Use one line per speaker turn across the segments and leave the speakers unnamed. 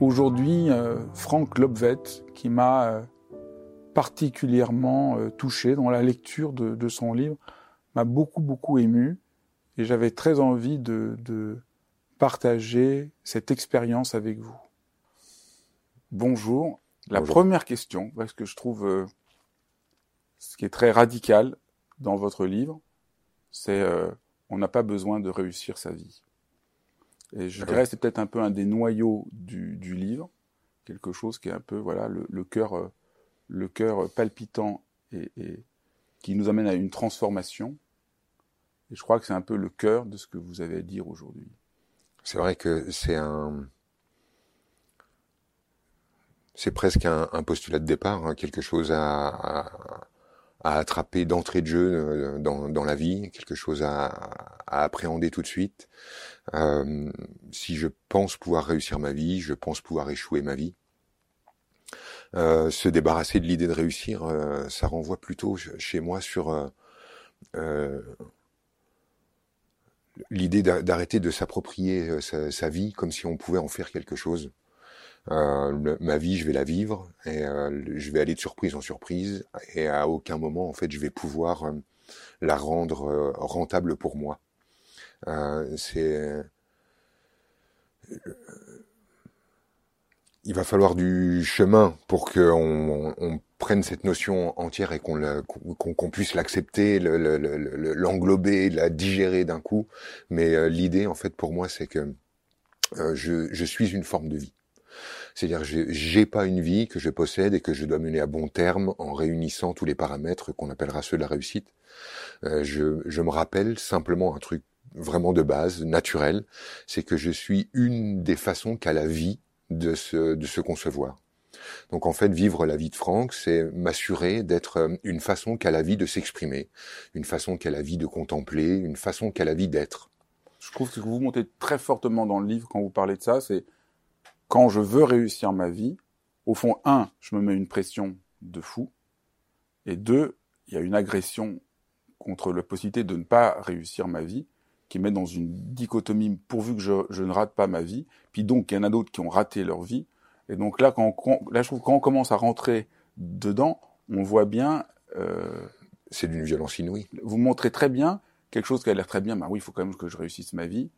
Aujourd'hui, euh, Franck Lobvet, qui m'a euh, particulièrement euh, touché dans la lecture de, son livre, m'a beaucoup, beaucoup ému. Et j'avais très envie de, partager cette expérience avec vous. Bonjour. La première question, parce que je trouve ce qui est très radical dans votre livre, c'est on n'a pas besoin de réussir sa vie. Et je dirais c'est peut-être un peu un des noyaux du, du, livre, quelque chose qui est un peu voilà le, le cœur euh, le cœur palpitant et, et, qui nous amène à une transformation. Et je crois que c'est un peu le cœur de ce que vous avez à dire aujourd'hui.
C'est vrai que c'est un c'est presque un, un, postulat de départ, hein, quelque chose à, à, à attraper d'entrée de jeu euh, dans, dans, la vie, quelque chose à, à appréhender tout de suite. Euh, si je pense pouvoir réussir ma vie, je pense pouvoir échouer ma vie. Euh, se débarrasser de l'idée de réussir, euh, ça renvoie plutôt chez moi sur euh, euh, l'idée d'arrêter de s'approprier sa, vie comme si on pouvait en faire quelque chose. ma vie, je vais la vivre et je vais aller de surprise en surprise et à aucun moment, en fait, je vais pouvoir la rendre rentable pour moi. Euh, c'est il va falloir du chemin pour qu'on on prenne cette notion entière et qu'on qu'on puisse l'accepter, l'englober, la digérer d'un coup. Mais euh, l'idée, en fait, pour moi, c'est que euh, je, je, suis une forme de vie. C'est-à-dire, j'ai pas une vie que je possède et que je dois mener à bon terme en réunissant tous les paramètres qu'on appellera ceux de la réussite. Euh, je, je me rappelle simplement un truc vraiment de base, naturel, c'est que je suis une des façons qu'a la vie de se, de se concevoir. Donc en fait, vivre la vie de Franck, c'est m'assurer d'être euh, une façon qu'a la vie de s'exprimer, une façon qu'a la vie de contempler, une façon qu'a la vie d'être.
Je trouve que vous montez très fortement dans le livre quand vous parlez de ça, c'est quand je veux réussir ma vie, au fond, un, je me mets une pression de fou, et deux, il y a une agression contre la possibilité de ne pas réussir ma vie, qui met dans une dichotomie pourvu que je, je, ne rate pas ma vie. Puis donc, il y en a d'autres qui ont raté leur vie. Et donc là, quand on, là, je trouve quand on commence à rentrer dedans, on voit bien. Euh,
c'est d'une violence inouïe.
Vous montrez très bien quelque chose qui a l'air très bien. Bah oui, il faut quand même que je réussisse ma vie.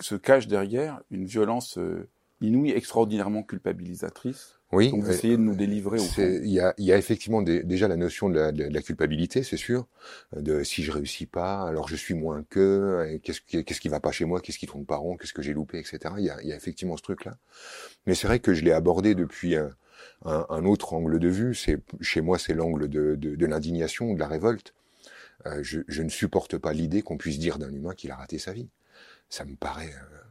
Se cache derrière une violence euh, inouïe, extraordinairement culpabilisatrice.
Oui.
Donc vous essayez de nous délivrer.
Il y a, y a, effectivement des, déjà la notion de la, de la culpabilité, c'est sûr. De si je réussis pas, alors je suis moins que. Qu'est-ce qui, qu'est-ce qui va pas chez moi Qu'est-ce qui tourne pas rond Qu'est-ce que j'ai loupé, etc. Il y a, y a effectivement ce truc-là. Mais c'est vrai que je l'ai abordé depuis un, un, un, autre angle de vue. C'est chez moi, c'est l'angle de, de, de l'indignation, de la révolte. Euh, je, je, ne supporte pas l'idée qu'on puisse dire d'un humain qu'il a raté sa vie. Ça me paraît, euh,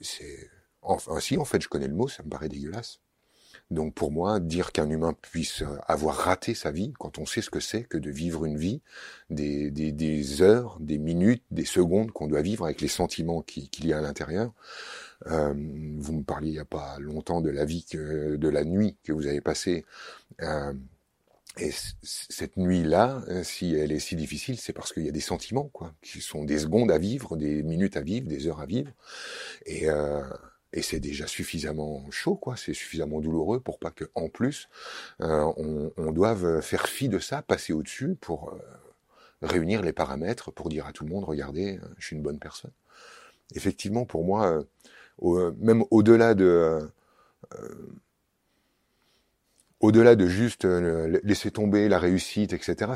c'est, enfin si en fait je connais le mot, ça me paraît dégueulasse. Donc pour moi, dire qu'un humain puisse avoir raté sa vie, quand on sait ce que c'est que de vivre une vie, des, des, des heures, des minutes, des secondes qu'on doit vivre avec les sentiments qu'il y a à l'intérieur. Euh, vous me parliez il n'y a pas longtemps de la vie, que, de la nuit que vous avez passée. Euh, et cette nuit-là, si elle est si difficile, c'est parce qu'il y a des sentiments, quoi, qui sont des secondes à vivre, des minutes à vivre, des heures à vivre. Et euh, et c'est déjà suffisamment chaud, quoi. C'est suffisamment douloureux pour pas que, en plus, euh, on, on, doive faire fi de ça, passer au-dessus pour euh, réunir les paramètres pour dire à tout le monde, regardez, euh, je suis une bonne personne. Effectivement, pour moi, euh, au, même au-delà de au-delà de juste euh, laisser tomber la réussite, etc.,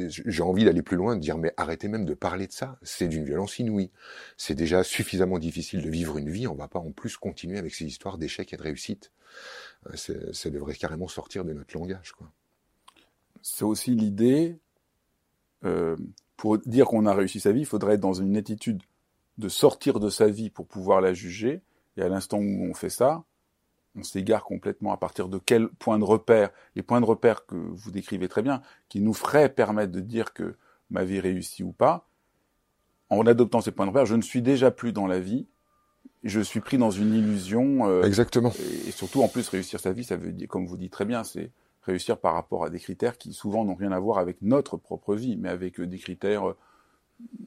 j'ai envie d'aller plus loin, de dire mais arrêtez même de parler de ça. C'est d'une violence inouïe. C'est déjà suffisamment difficile de vivre une vie. On va pas en plus continuer avec ces histoires d'échecs et de réussite. Euh, ça devrait carrément sortir de notre langage.
C'est aussi l'idée. Euh, pour dire qu'on a réussi sa vie, il faudrait être dans une attitude de sortir de sa vie pour pouvoir la juger. Et à l'instant où on fait ça, on s'égare complètement à partir de quel point de repère, les points de repère que vous décrivez très bien, qui nous feraient permettre de dire que ma vie réussit ou pas, en adoptant ces points de repère, je ne suis déjà plus dans la vie, je suis pris dans une illusion.
Euh, Exactement.
Et, surtout, en plus, réussir sa vie, ça veut dire, comme vous dites très bien, c'est réussir par rapport à des critères qui souvent n'ont rien à voir avec notre propre vie, mais avec euh, des critères, euh,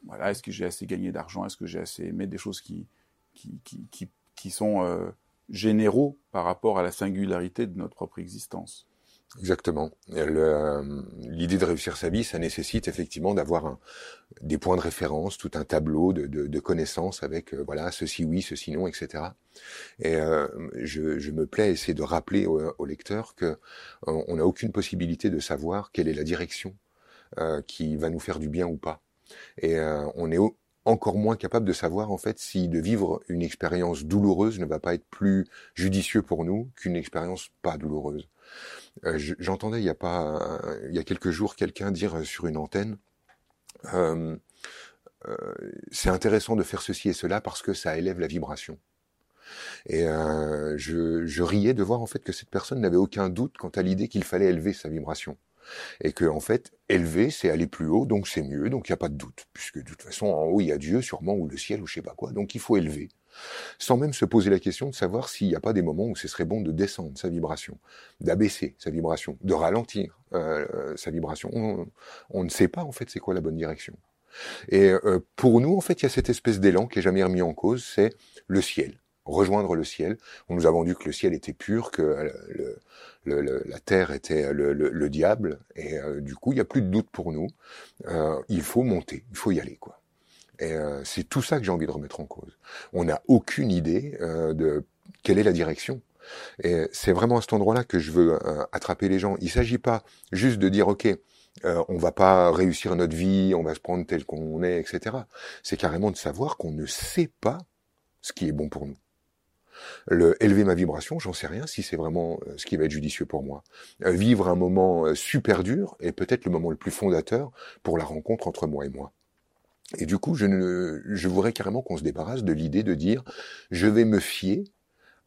voilà, est-ce que j'ai assez gagné d'argent, est-ce que j'ai assez aimé des choses qui, qui, qui, qui, qui sont généraux par rapport à la singularité de notre propre existence.
Exactement. Euh, l'idée de réussir sa vie, ça nécessite effectivement d'avoir des points de référence, tout un tableau de, connaissances avec euh, voilà ceci oui, ceci non, etc. Et euh, je, me plais à essayer de rappeler au, au lecteur que n'a aucune possibilité de savoir quelle est la direction qui va nous faire du bien ou pas. Et on est encore moins capable de savoir en fait si de vivre une expérience douloureuse ne va pas être plus judicieux pour nous qu'une expérience pas douloureuse. Euh, j'entendais il y a pas il y a quelques jours quelqu'un dire sur une antenne euh, euh, c'est intéressant de faire ceci et cela parce que ça élève la vibration. Et je, je riais de voir en fait que cette personne n'avait aucun doute quant à l'idée qu'il fallait élever sa vibration et que en fait élever c'est aller plus haut donc c'est mieux donc il n'y a pas de doute. Puisque de toute façon en haut il y a Dieu sûrement ou le ciel ou je sais pas quoi donc il faut élever. Sans même se poser la question de savoir s'il n'y a pas des moments où ce serait bon de descendre sa vibration d'abaisser sa vibration de ralentir euh, sa vibration. On, ne sait pas en fait c'est quoi la bonne direction. Et euh, pour nous en fait il y a cette espèce d'élan qui est jamais remis en cause c'est le ciel rejoindre le ciel. On nous a vendu que le ciel était pur, que le, la terre était le, diable, et euh, du coup, il n'y a plus de doute pour nous. Euh, il faut monter, il faut y aller, quoi. Et euh, c'est tout ça que j'ai envie de remettre en cause. On n'a aucune idée de quelle est la direction. Et c'est vraiment à cet endroit-là que je veux attraper les gens. Il ne s'agit pas juste de dire, OK, euh, on va pas réussir notre vie, on va se prendre tel qu'on est, etc. C'est carrément de savoir qu'on ne sait pas ce qui est bon pour nous. Le élever ma vibration, j'en sais rien si c'est vraiment euh, ce qui va être judicieux pour moi. Euh, vivre un moment euh, super dur est peut-être le moment le plus fondateur pour la rencontre entre moi et moi. Et du coup, je, ne, je voudrais carrément qu'on se débarrasse de l'idée de dire je vais me fier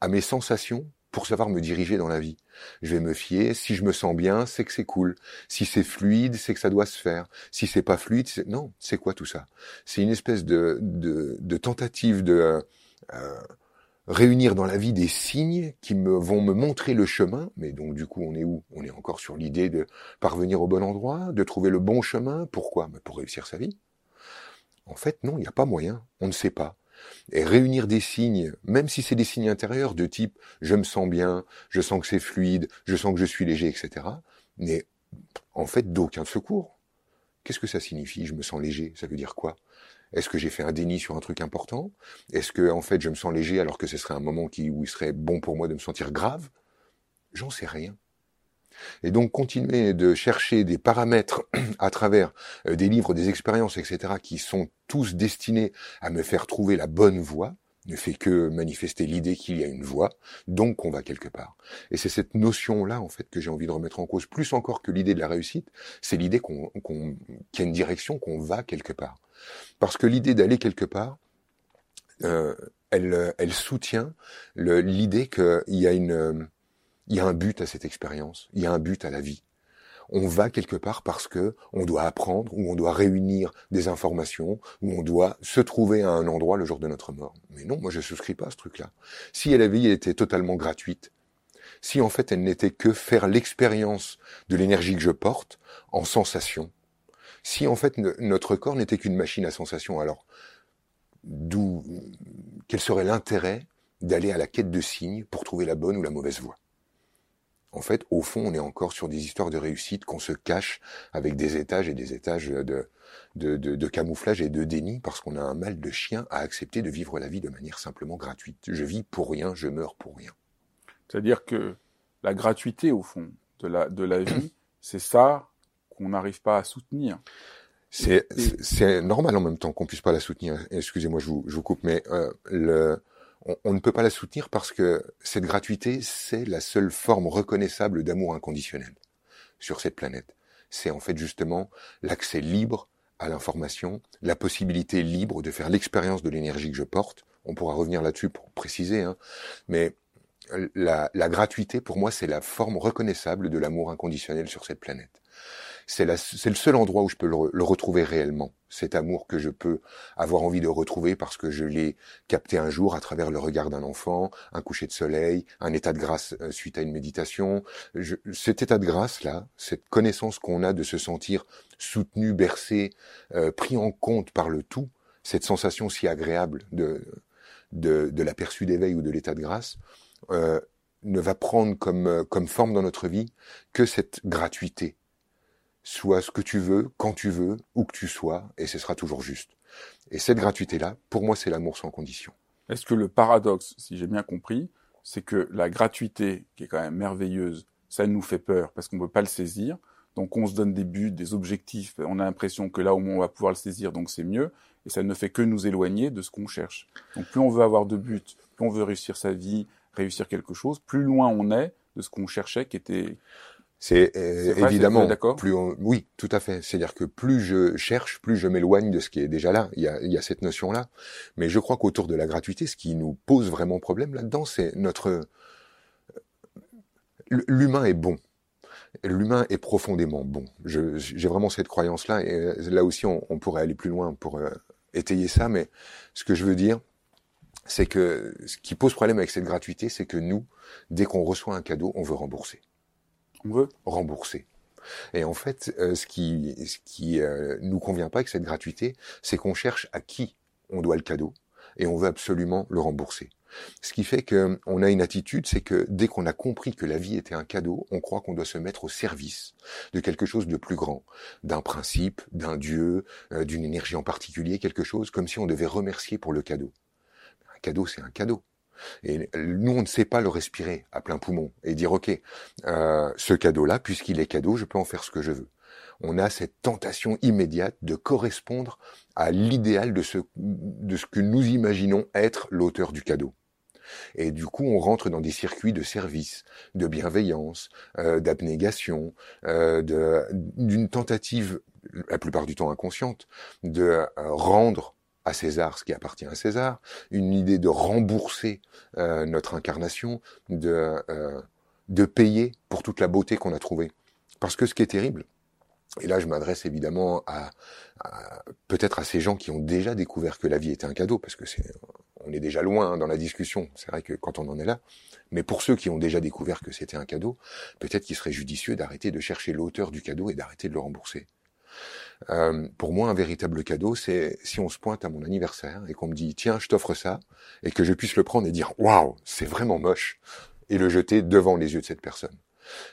à mes sensations pour savoir me diriger dans la vie. Je vais me fier, si je me sens bien, c'est que c'est cool. Si c'est fluide, c'est que ça doit se faire. Si c'est pas fluide, c'est... non, c'est quoi tout ça? C'est une espèce de, de, de tentative de réunir dans la vie des signes qui me, vont me montrer le chemin, mais donc du coup on est où? On est encore sur l'idée de parvenir au bon endroit, de trouver le bon chemin. Pourquoi? Pour réussir sa vie. En fait, non, il n'y a pas moyen, on ne sait pas. Et réunir des signes, même si c'est des signes intérieurs de type je me sens bien, je sens que c'est fluide, je sens que je suis léger, etc., mais en fait d'aucun secours. Qu'est-ce que ça signifie Je me sens léger, ça veut dire quoi? Est-ce que j'ai fait un déni sur un truc important? Est-ce que en fait je me sens léger alors que ce serait un moment qui, où il serait bon pour moi de me sentir grave? J'en sais rien. Et donc continuer de chercher des paramètres à travers euh, des livres, des expériences, etc., qui sont tous destinés à me faire trouver la bonne voie, ne fait que manifester l'idée qu'il y a une voie, donc on va quelque part. Et c'est cette notion-là, en fait, que j'ai envie de remettre en cause, plus encore que l'idée de la réussite, c'est l'idée qu'on, qu'il y a une direction, qu'on va quelque part. Parce que l'idée d'aller quelque part, euh, elle, elle soutient l'idée qu'il y a il y a un but à cette expérience, il y a un but à la vie on va quelque part parce que on doit apprendre ou on doit réunir des informations ou on doit se trouver à un endroit le jour de notre mort. Mais non, moi je souscris pas à ce truc-là. Si la vie était totalement gratuite, si en fait elle n'était que faire l'expérience de l'énergie que je porte en sensation, si en fait notre corps n'était qu'une machine à sensation, alors d'où quel serait l'intérêt d'aller à la quête de signes pour trouver la bonne ou la mauvaise voie? En fait, au fond, on est encore sur des histoires de réussite qu'on se cache avec des étages et des étages de, de, de, camouflage et de déni parce qu'on a un mal de chien à accepter de vivre la vie de manière simplement gratuite. Je vis pour rien, je meurs pour rien.
C'est-à-dire que la gratuité, au fond, de la, de la vie, c'est ça qu'on n'arrive pas à soutenir.
C'est normal en même temps qu'on puisse pas la soutenir. Excusez-moi, je vous, je vous coupe, mais euh, le, on, on, ne peut pas la soutenir parce que cette gratuité, c'est la seule forme reconnaissable d'amour inconditionnel sur cette planète. C'est en fait justement l'accès libre à l'information, la possibilité libre de faire l'expérience de l'énergie que je porte. On pourra revenir là-dessus pour préciser, hein. mais la, la gratuité, pour moi, c'est la forme reconnaissable de l'amour inconditionnel sur cette planète c'est le seul endroit où je peux le, retrouver réellement. Cet amour que je peux avoir envie de retrouver parce que je l'ai capté un jour à travers le regard d'un enfant, un coucher de soleil, un état de grâce euh, suite à une méditation. cet état de grâce là, cette connaissance qu'on a de se sentir soutenu, bercé, euh, pris en compte par le tout, cette sensation si agréable de de, de l'aperçu d'éveil ou de l'état de grâce, euh, ne va prendre comme, comme forme dans notre vie que cette gratuité, Sois ce que tu veux, quand tu veux, où que tu sois, et ce sera toujours juste. Et cette gratuité-là, pour moi, c'est l'amour sans condition.
Est-ce que le paradoxe, si j'ai bien compris, c'est que la gratuité, qui est quand même merveilleuse, ça nous fait peur parce qu'on ne peut pas le saisir. Donc on se donne des buts, des objectifs, on a l'impression que là au moins on va pouvoir le saisir, donc c'est mieux, et ça ne fait que nous éloigner de ce qu'on cherche. Donc plus on veut avoir de buts, plus on veut réussir sa vie, réussir quelque chose, plus loin on est de ce qu'on cherchait qui était
c'est euh, évidemment plus oui, tout à fait. C'est-à-dire que plus je cherche, plus je m'éloigne de ce qui est déjà là. Il y a, il y a cette notion-là. Mais je crois qu'autour de la gratuité, ce qui nous pose vraiment problème là-dedans, c'est notre euh, l'humain est bon. L'humain est profondément bon. J'ai vraiment cette croyance-là. Et euh, là aussi, on, on, pourrait aller plus loin pour étayer ça. Mais ce que je veux dire, c'est que ce qui pose problème avec cette gratuité, c'est que nous, dès qu'on reçoit un cadeau, on veut rembourser on veut rembourser. Et en fait, euh, ce qui, ce qui euh, nous convient pas avec cette gratuité, c'est qu'on cherche à qui on doit le cadeau et on veut absolument le rembourser. Ce qui fait qu'on a une attitude, c'est que dès qu'on a compris que la vie était un cadeau, on croit qu'on doit se mettre au service de quelque chose de plus grand, d'un principe, d'un dieu, euh, d'une énergie en particulier, quelque chose comme si on devait remercier pour le cadeau. Un cadeau, c'est un cadeau. Et nous, on ne sait pas le respirer à plein poumon et dire, OK, euh, ce cadeau-là, puisqu'il est cadeau, je peux en faire ce que je veux. On a cette tentation immédiate de correspondre à l'idéal de ce, de ce que nous imaginons être l'auteur du cadeau. Et du coup, on rentre dans des circuits de service, de bienveillance, euh, d'abnégation, euh, d'une tentative, la plupart du temps inconsciente, de euh, rendre à César ce qui appartient à César, une idée de rembourser euh, notre incarnation, de, euh, de payer pour toute la beauté qu'on a trouvée. Parce que ce qui est terrible, et là je m'adresse évidemment à, peut-être à ces gens qui ont déjà découvert que la vie était un cadeau, parce que c'est on est déjà loin hein, dans la discussion, c'est vrai que quand on en est là, mais pour ceux qui ont déjà découvert que c'était un cadeau, peut-être qu'il serait judicieux d'arrêter de chercher l'auteur du cadeau et d'arrêter de le rembourser. Euh, pour moi, un véritable cadeau, c'est si on se pointe à mon anniversaire et qu'on me dit tiens, je t'offre ça, et que je puisse le prendre et dire waouh, c'est vraiment moche, et le jeter devant les yeux de cette personne.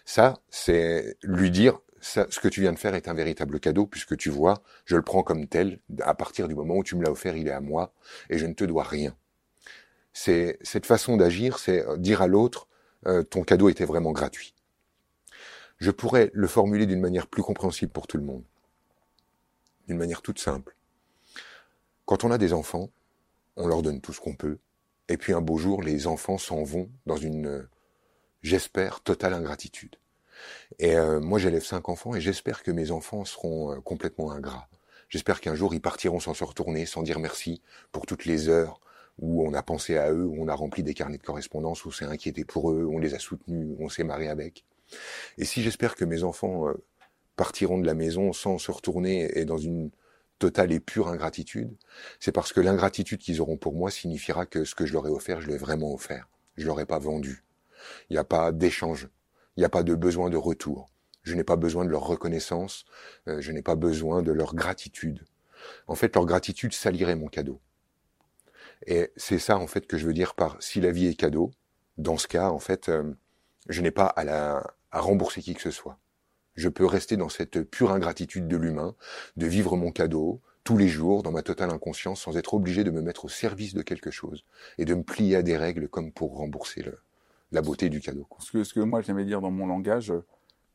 Ça, c'est lui dire ça, ce que tu viens de faire est un véritable cadeau puisque tu vois, je le prends comme tel. À partir du moment où tu me l'as offert, il est à moi et je ne te dois rien. C'est cette façon d'agir, c'est dire à l'autre euh, ton cadeau était vraiment gratuit. Je pourrais le formuler d'une manière plus compréhensible pour tout le monde manière toute simple. Quand on a des enfants, on leur donne tout ce qu'on peut, et puis un beau jour, les enfants s'en vont dans une, j'espère, totale ingratitude. Et euh, moi, j'élève cinq enfants, et j'espère que mes enfants seront euh, complètement ingrats. J'espère qu'un jour, ils partiront sans se retourner, sans dire merci pour toutes les heures où on a pensé à eux, où on a rempli des carnets de correspondance, où on s'est inquiété pour eux, où on les a soutenus, où on s'est marré avec. Et si j'espère que mes enfants euh, partiront de la maison sans se retourner et dans une totale et pure ingratitude, c'est parce que l'ingratitude qu'ils auront pour moi signifiera que ce que je leur ai offert, je l'ai vraiment offert. Je leur ai pas vendu. Il n'y a pas d'échange. Il n'y a pas de besoin de retour. Je n'ai pas besoin de leur reconnaissance. Euh, je n'ai pas besoin de leur gratitude. En fait, leur gratitude salirait mon cadeau. Et c'est ça, en fait, que je veux dire par si la vie est cadeau. Dans ce cas, en fait, euh, je n'ai pas à, la, à rembourser qui que ce soit je peux rester dans cette pure ingratitude de l'humain, de vivre mon cadeau tous les jours dans ma totale inconscience sans être obligé de me mettre au service de quelque chose et de me plier à des règles comme pour rembourser le, la beauté du cadeau.
Ce, que, ce que moi j'aimais dire dans mon langage,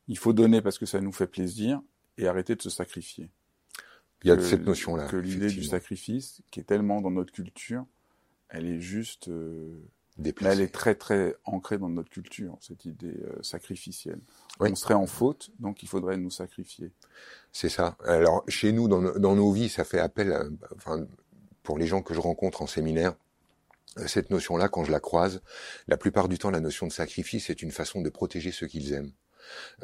il faut donner parce que ça nous fait plaisir et arrêter de se sacrifier.
Il y a cette notion-là.
Que l'idée du sacrifice, qui est tellement dans notre culture, elle est juste. Euh, elle est très très ancrée dans notre culture, cette idée euh, sacrificielle. On serait en faute, donc il faudrait nous sacrifier.
C'est ça. Alors chez nous, dans, nos vies, ça fait appel, à, enfin, pour les gens que je rencontre en séminaire, euh, cette notion-là, quand je la croise, la plupart du temps, la notion de sacrifice est une façon de protéger ceux qu'ils aiment.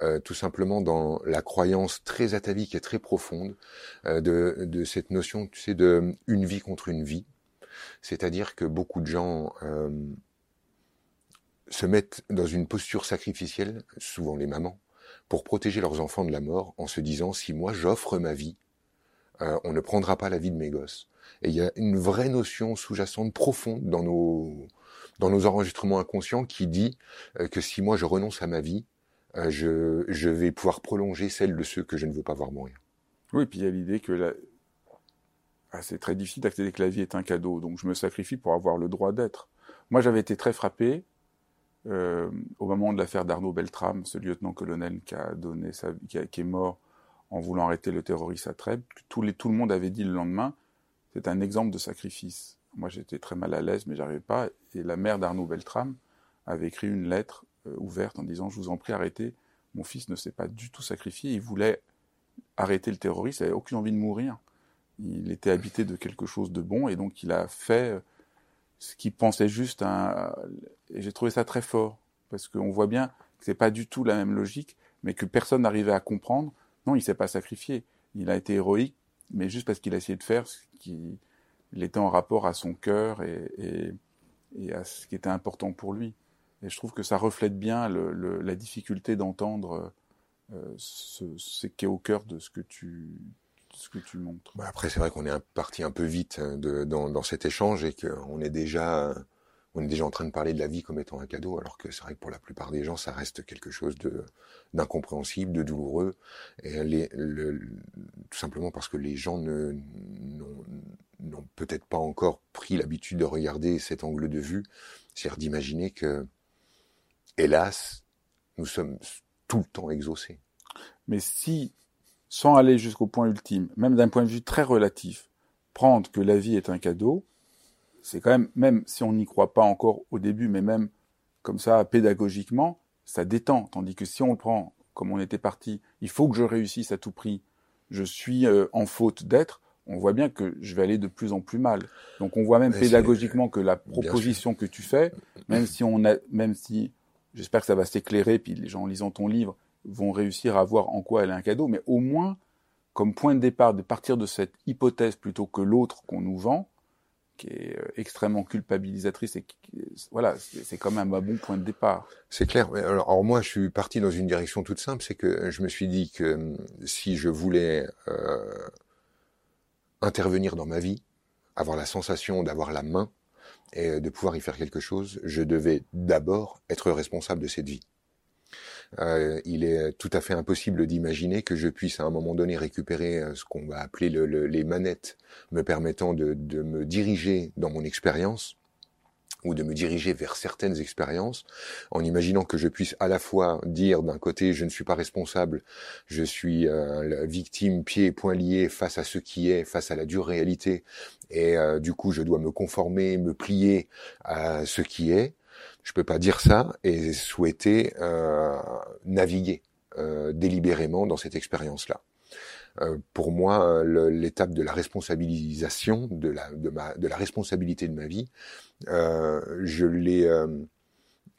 Euh, tout simplement dans la croyance très atavique et très profonde euh, de, de, cette notion, tu sais, de une vie contre une vie. C'est-à-dire que beaucoup de gens euh, se mettent dans une posture sacrificielle, souvent les mamans, pour protéger leurs enfants de la mort en se disant si moi j'offre ma vie, euh, on ne prendra pas la vie de mes gosses. Et il y a une vraie notion sous-jacente profonde dans nos dans nos enregistrements inconscients qui dit euh, que si moi je renonce à ma vie, je, je vais pouvoir prolonger celle de ceux que je ne veux pas voir mourir.
Oui, puis il y a l'idée que la... ah, c'est très difficile d'accepter que la vie est un cadeau, donc je me sacrifie pour avoir le droit d'être. Moi, j'avais été très frappé euh, au moment de l'affaire d'Arnaud Beltrame, ce lieutenant-colonel qui qui, est mort en voulant arrêter le terroriste à Trèbes. Tout, les, tout le monde avait dit le lendemain, c'est un exemple de sacrifice. Moi, j'étais très mal à l'aise, mais j'arrivais pas. Et la mère d'Arnaud Beltrame avait écrit une lettre euh, ouverte en disant Je vous en prie, arrêtez. Mon fils ne s'est pas du tout sacrifié. Il voulait arrêter le terroriste. Il n'avait aucune envie de mourir. Il était habité de quelque chose de bon et donc il a fait euh, ce qu'il pensait juste. Un... Et j'ai trouvé ça très fort parce qu'on voit bien que c'est pas du tout la même logique, mais que personne n'arrivait à comprendre. Non, il s'est pas sacrifié. Il a été héroïque, mais juste parce qu'il a essayé de faire ce qui était en rapport à son cœur et, et, et, à ce qui était important pour lui. Et je trouve que ça reflète bien le, le, la difficulté d'entendre euh, ce, ce qui est au cœur de ce que tu, ce que tu montres.
Bah après, c'est vrai qu'on est parti un peu vite hein, de, dans, dans cet échange et qu'on est déjà on est déjà en train de parler de la vie comme étant un cadeau, alors que c'est vrai que pour la plupart des gens, ça reste quelque chose de d'incompréhensible, de douloureux, et les, le, tout simplement parce que les gens ne n'ont peut-être pas encore pris l'habitude de regarder cet angle de vue, c'est-à-dire d'imaginer que hélas, nous sommes tout le temps exaucés.
Mais si, sans aller jusqu'au point ultime, même d'un point de vue très relatif, prendre que la vie est un cadeau, c'est quand même, même si on n'y croit pas encore au début, mais même comme ça, pédagogiquement, ça détend. Tandis que si on le prend comme on était parti, il faut que je réussisse à tout prix, je suis euh, en faute d'être, on voit bien que je vais aller de plus en plus mal. Donc on voit même pédagogiquement que la proposition que tu fais, même si on a, même si j'espère que ça va s'éclairer, puis les gens en lisant ton livre vont réussir à voir en quoi elle est un cadeau, mais au moins, comme point de départ, de partir de cette hypothèse plutôt que l'autre qu'on nous vend, qui est euh, extrêmement culpabilisatrice et voilà, c'est quand même un bon point de départ.
C'est clair. Alors, moi, je suis parti dans une direction toute simple, c'est que je me suis dit que euh, si je voulais euh, intervenir dans ma vie, avoir la sensation d'avoir la main et de pouvoir y faire quelque chose, je devais d'abord être responsable de cette vie. Euh, il est tout à fait impossible d'imaginer que je puisse à un moment donné récupérer euh, ce qu'on va appeler le, les manettes me permettant de, de me diriger dans mon expérience ou de me diriger vers certaines expériences, en imaginant que je puisse à la fois dire d'un côté je ne suis pas responsable, je suis euh, victime pieds et poings liés face à ce qui est, face à la dure réalité, et euh, du coup je dois me conformer, me plier à ce qui est, je peux pas dire ça et souhaiter euh, naviguer euh, délibérément dans cette expérience-là. Euh, pour moi, l'étape de la responsabilisation, de la, de, ma, de la responsabilité de ma vie, je l'ai,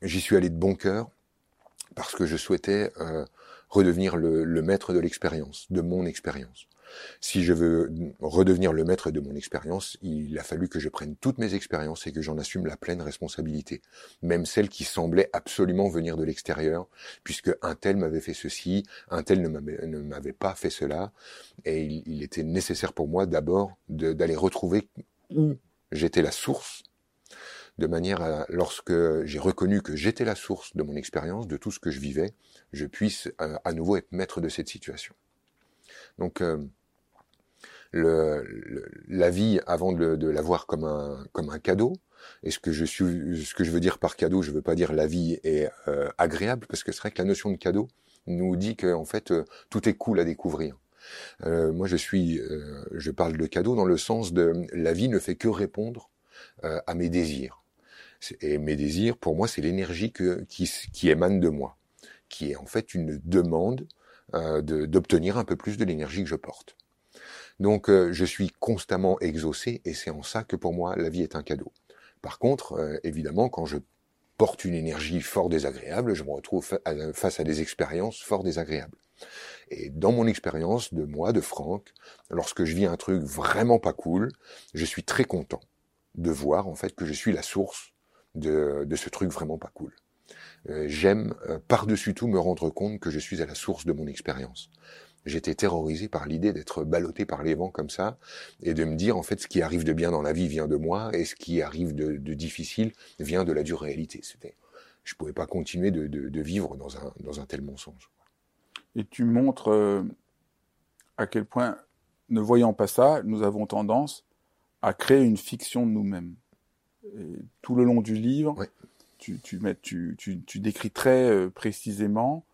j'y suis allé de bon cœur parce que je souhaitais redevenir le, le maître de l'expérience, de mon expérience. Si je veux redevenir le maître de mon expérience, il a fallu que je prenne toutes mes expériences et que j'en assume la pleine responsabilité, même celles qui semblaient absolument venir de l'extérieur, puisque un tel m'avait fait ceci, un tel ne m'avait pas fait cela, et il, était nécessaire pour moi d'abord d'aller retrouver où j'étais la source de manière à, lorsque j'ai reconnu que j'étais la source de mon expérience, de tout ce que je vivais, je puisse euh, à nouveau être maître de cette situation. Donc, euh, le, la vie avant de, de la voir comme un, comme un cadeau. Et ce que je suis, ce que je veux dire par cadeau, je veux pas dire la vie est euh, agréable, parce que c'est vrai que la notion de cadeau nous dit que en fait tout est cool à découvrir. moi, je suis, je parle de cadeau dans le sens de la vie ne fait que répondre à mes désirs. Et mes désirs, pour moi, c'est l'énergie qui, qui émane de moi, qui est en fait une demande d'obtenir un peu plus de l'énergie que je porte. Donc euh, je suis constamment exaucé et c'est en ça que pour moi la vie est un cadeau. Par contre, euh, évidemment, quand je porte une énergie fort désagréable, je me retrouve face à des expériences fort désagréables. Et dans mon expérience de moi, de Franck, lorsque je vis un truc vraiment pas cool, je suis très content de voir en fait que je suis la source de, ce truc vraiment pas cool. Euh, j'aime par-dessus tout me rendre compte que je suis à la source de mon expérience j'étais terrorisé par l'idée d'être ballotté par les vents comme ça et de me dire en fait ce qui arrive de bien dans la vie vient de moi et ce qui arrive de, difficile vient de la dure réalité. C'était, je pouvais pas continuer de, vivre dans un, dans un tel mensonge.
Et tu montres euh, à quel point, ne voyant pas ça, nous avons tendance à créer une fiction de nous-mêmes. tout le long du livre, tu, tu, tu, tu, décris très euh, précisément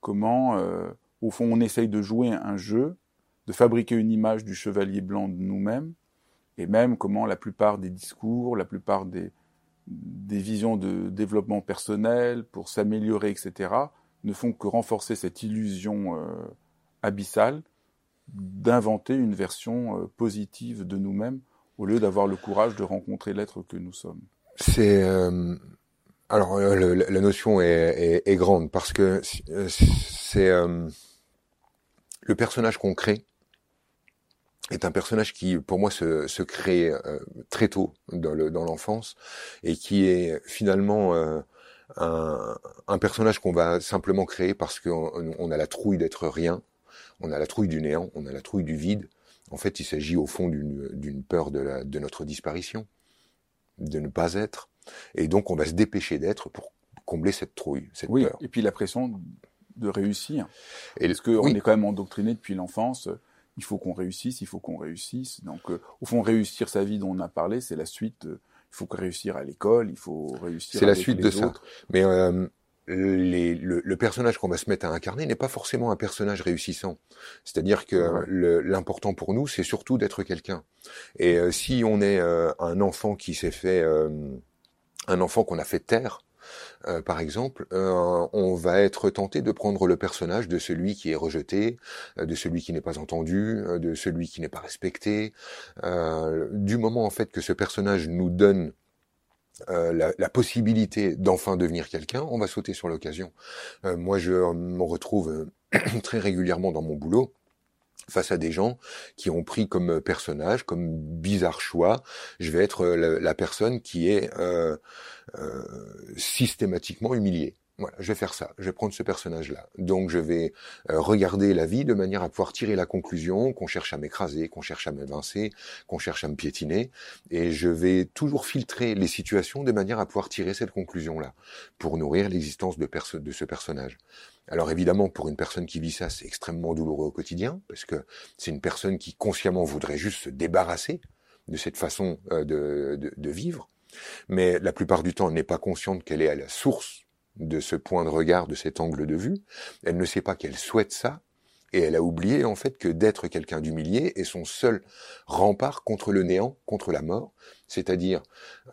comment euh, au fond, on essaye de jouer un jeu, de fabriquer une image du chevalier blanc de nous-mêmes, et même comment la plupart des discours, la plupart des, visions de développement personnel pour s'améliorer, etc., ne font que renforcer cette illusion euh, abyssale d'inventer une version euh, positive de nous-mêmes au lieu d'avoir le courage de rencontrer l'être que nous sommes.
C'est euh, alors la notion est, grande parce que c'est le personnage qu'on crée est un personnage qui, pour moi, se, se crée euh, très tôt dans l'enfance et qui est finalement euh, un, un, personnage qu'on va simplement créer parce qu'on on a la trouille d'être rien, on a la trouille du néant, on a la trouille du vide. En fait, il s'agit au fond d'une peur de, la, de notre disparition, de ne pas être. Et donc, on va se dépêcher d'être pour combler cette trouille, cette
oui,
peur.
Et puis la pression de réussir. Et Parce qu'on est quand même endoctriné depuis l'enfance. Il faut qu'on réussisse, il faut qu'on réussisse. Donc, euh, au fond, réussir sa vie dont on a parlé, c'est la suite. Euh, il faut réussir à l'école, il faut réussir.
C'est la suite de ça. Mais euh, les, le, personnage qu'on va se mettre à incarner n'est pas forcément un personnage réussissant. C'est-à-dire que l'important pour nous, c'est surtout d'être quelqu'un. Et si on est un enfant qui s'est fait, un enfant qu'on a fait taire, euh, par exemple, euh, on va être tenté de prendre le personnage de celui qui est rejeté, euh, de celui qui n'est pas entendu, de celui qui n'est pas respecté. du moment en fait que ce personnage nous donne la, la, possibilité d'enfin devenir quelqu'un, on va sauter sur l'occasion. moi, je me retrouve très régulièrement dans mon boulot face à des gens qui ont pris comme personnage, comme bizarre choix, je vais être la, personne qui est euh, euh, systématiquement humiliée. Voilà, je vais faire ça, je vais prendre ce personnage-là. Donc je vais euh, regarder la vie de manière à pouvoir tirer la conclusion qu'on cherche à m'écraser, qu'on cherche à m'évincer, qu'on cherche à me piétiner, et je vais toujours filtrer les situations de manière à pouvoir tirer cette conclusion-là, pour nourrir l'existence de, de ce personnage. Alors évidemment, pour une personne qui vit ça, c'est extrêmement douloureux au quotidien, parce que c'est une personne qui consciemment voudrait juste se débarrasser de cette façon euh, de, de, de vivre, mais la plupart du temps, elle n'est pas consciente qu'elle est à la source de ce point de regard, de cet angle de vue. Elle ne sait pas qu'elle souhaite ça, et elle a oublié en fait que d'être quelqu'un d'humilié est son seul rempart contre le néant, contre la mort. C'est-à-dire,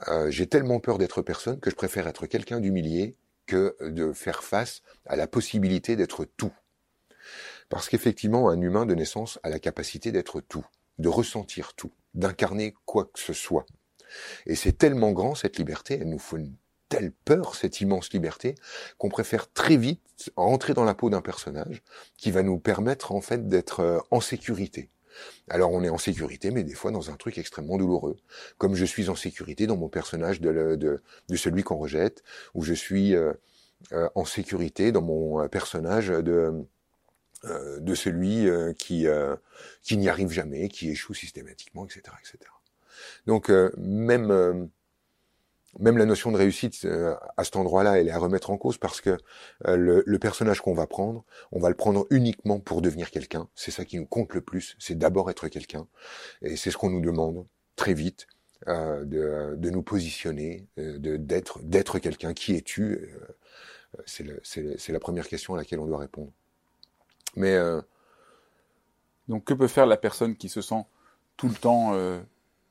euh, j'ai tellement peur d'être personne que je préfère être quelqu'un d'humilié que de faire face à la possibilité d'être tout. Parce qu'effectivement, un humain de naissance a la capacité d'être tout, de ressentir tout, d'incarner quoi que ce soit. Et c'est tellement grand cette liberté, elle nous faut une telle peur, cette immense liberté, qu'on préfère très vite entrer dans la peau d'un personnage qui va nous permettre en fait d'être euh, en sécurité. Alors on est en sécurité, mais des fois dans un truc extrêmement douloureux, comme je suis en sécurité dans mon personnage de, de, de celui qu'on rejette, ou je suis euh, euh, en sécurité dans mon personnage de de celui qui qui n'y arrive jamais, qui échoue systématiquement, etc., etc. Donc même même la notion de réussite euh, à cet endroit-là, elle est à remettre en cause parce que euh, le, personnage qu'on va prendre, on va le prendre uniquement pour devenir quelqu'un. C'est ça qui nous compte le plus, c'est d'abord être quelqu'un. Et c'est ce qu'on nous demande très vite euh, de, de, nous positionner, de d'être d'être quelqu'un. Qui es-tu? C'est la première question à laquelle on doit répondre. Mais euh,
donc que peut faire la personne qui se sent tout le temps euh,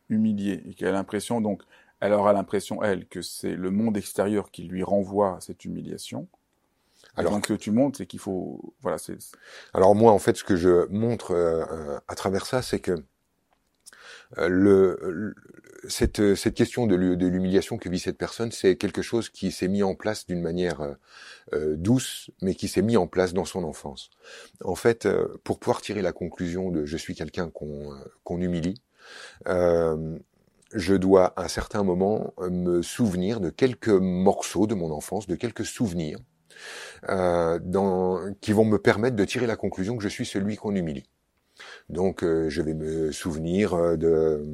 humiliée et qui a l'impression donc elle aura l'impression elle que c'est le monde extérieur qui lui renvoie cette humiliation. Alors donc, ce que tu montres, c'est qu'il faut, voilà, c'est.
Alors moi, en fait, ce que je montre euh, à travers ça, c'est que euh, le, cette, cette question de l'humiliation que vit cette personne, c'est quelque chose qui s'est mis en place d'une manière euh, euh, douce, mais qui s'est mis en place dans son enfance. En fait, pour pouvoir tirer la conclusion de je suis quelqu'un qu'on qu'on humilie, je dois à un certain moment me souvenir de quelques morceaux de mon enfance, de quelques souvenirs, dans, qui vont me permettre de tirer la conclusion que je suis celui qu'on humilie. Donc euh, je vais me souvenir euh, de...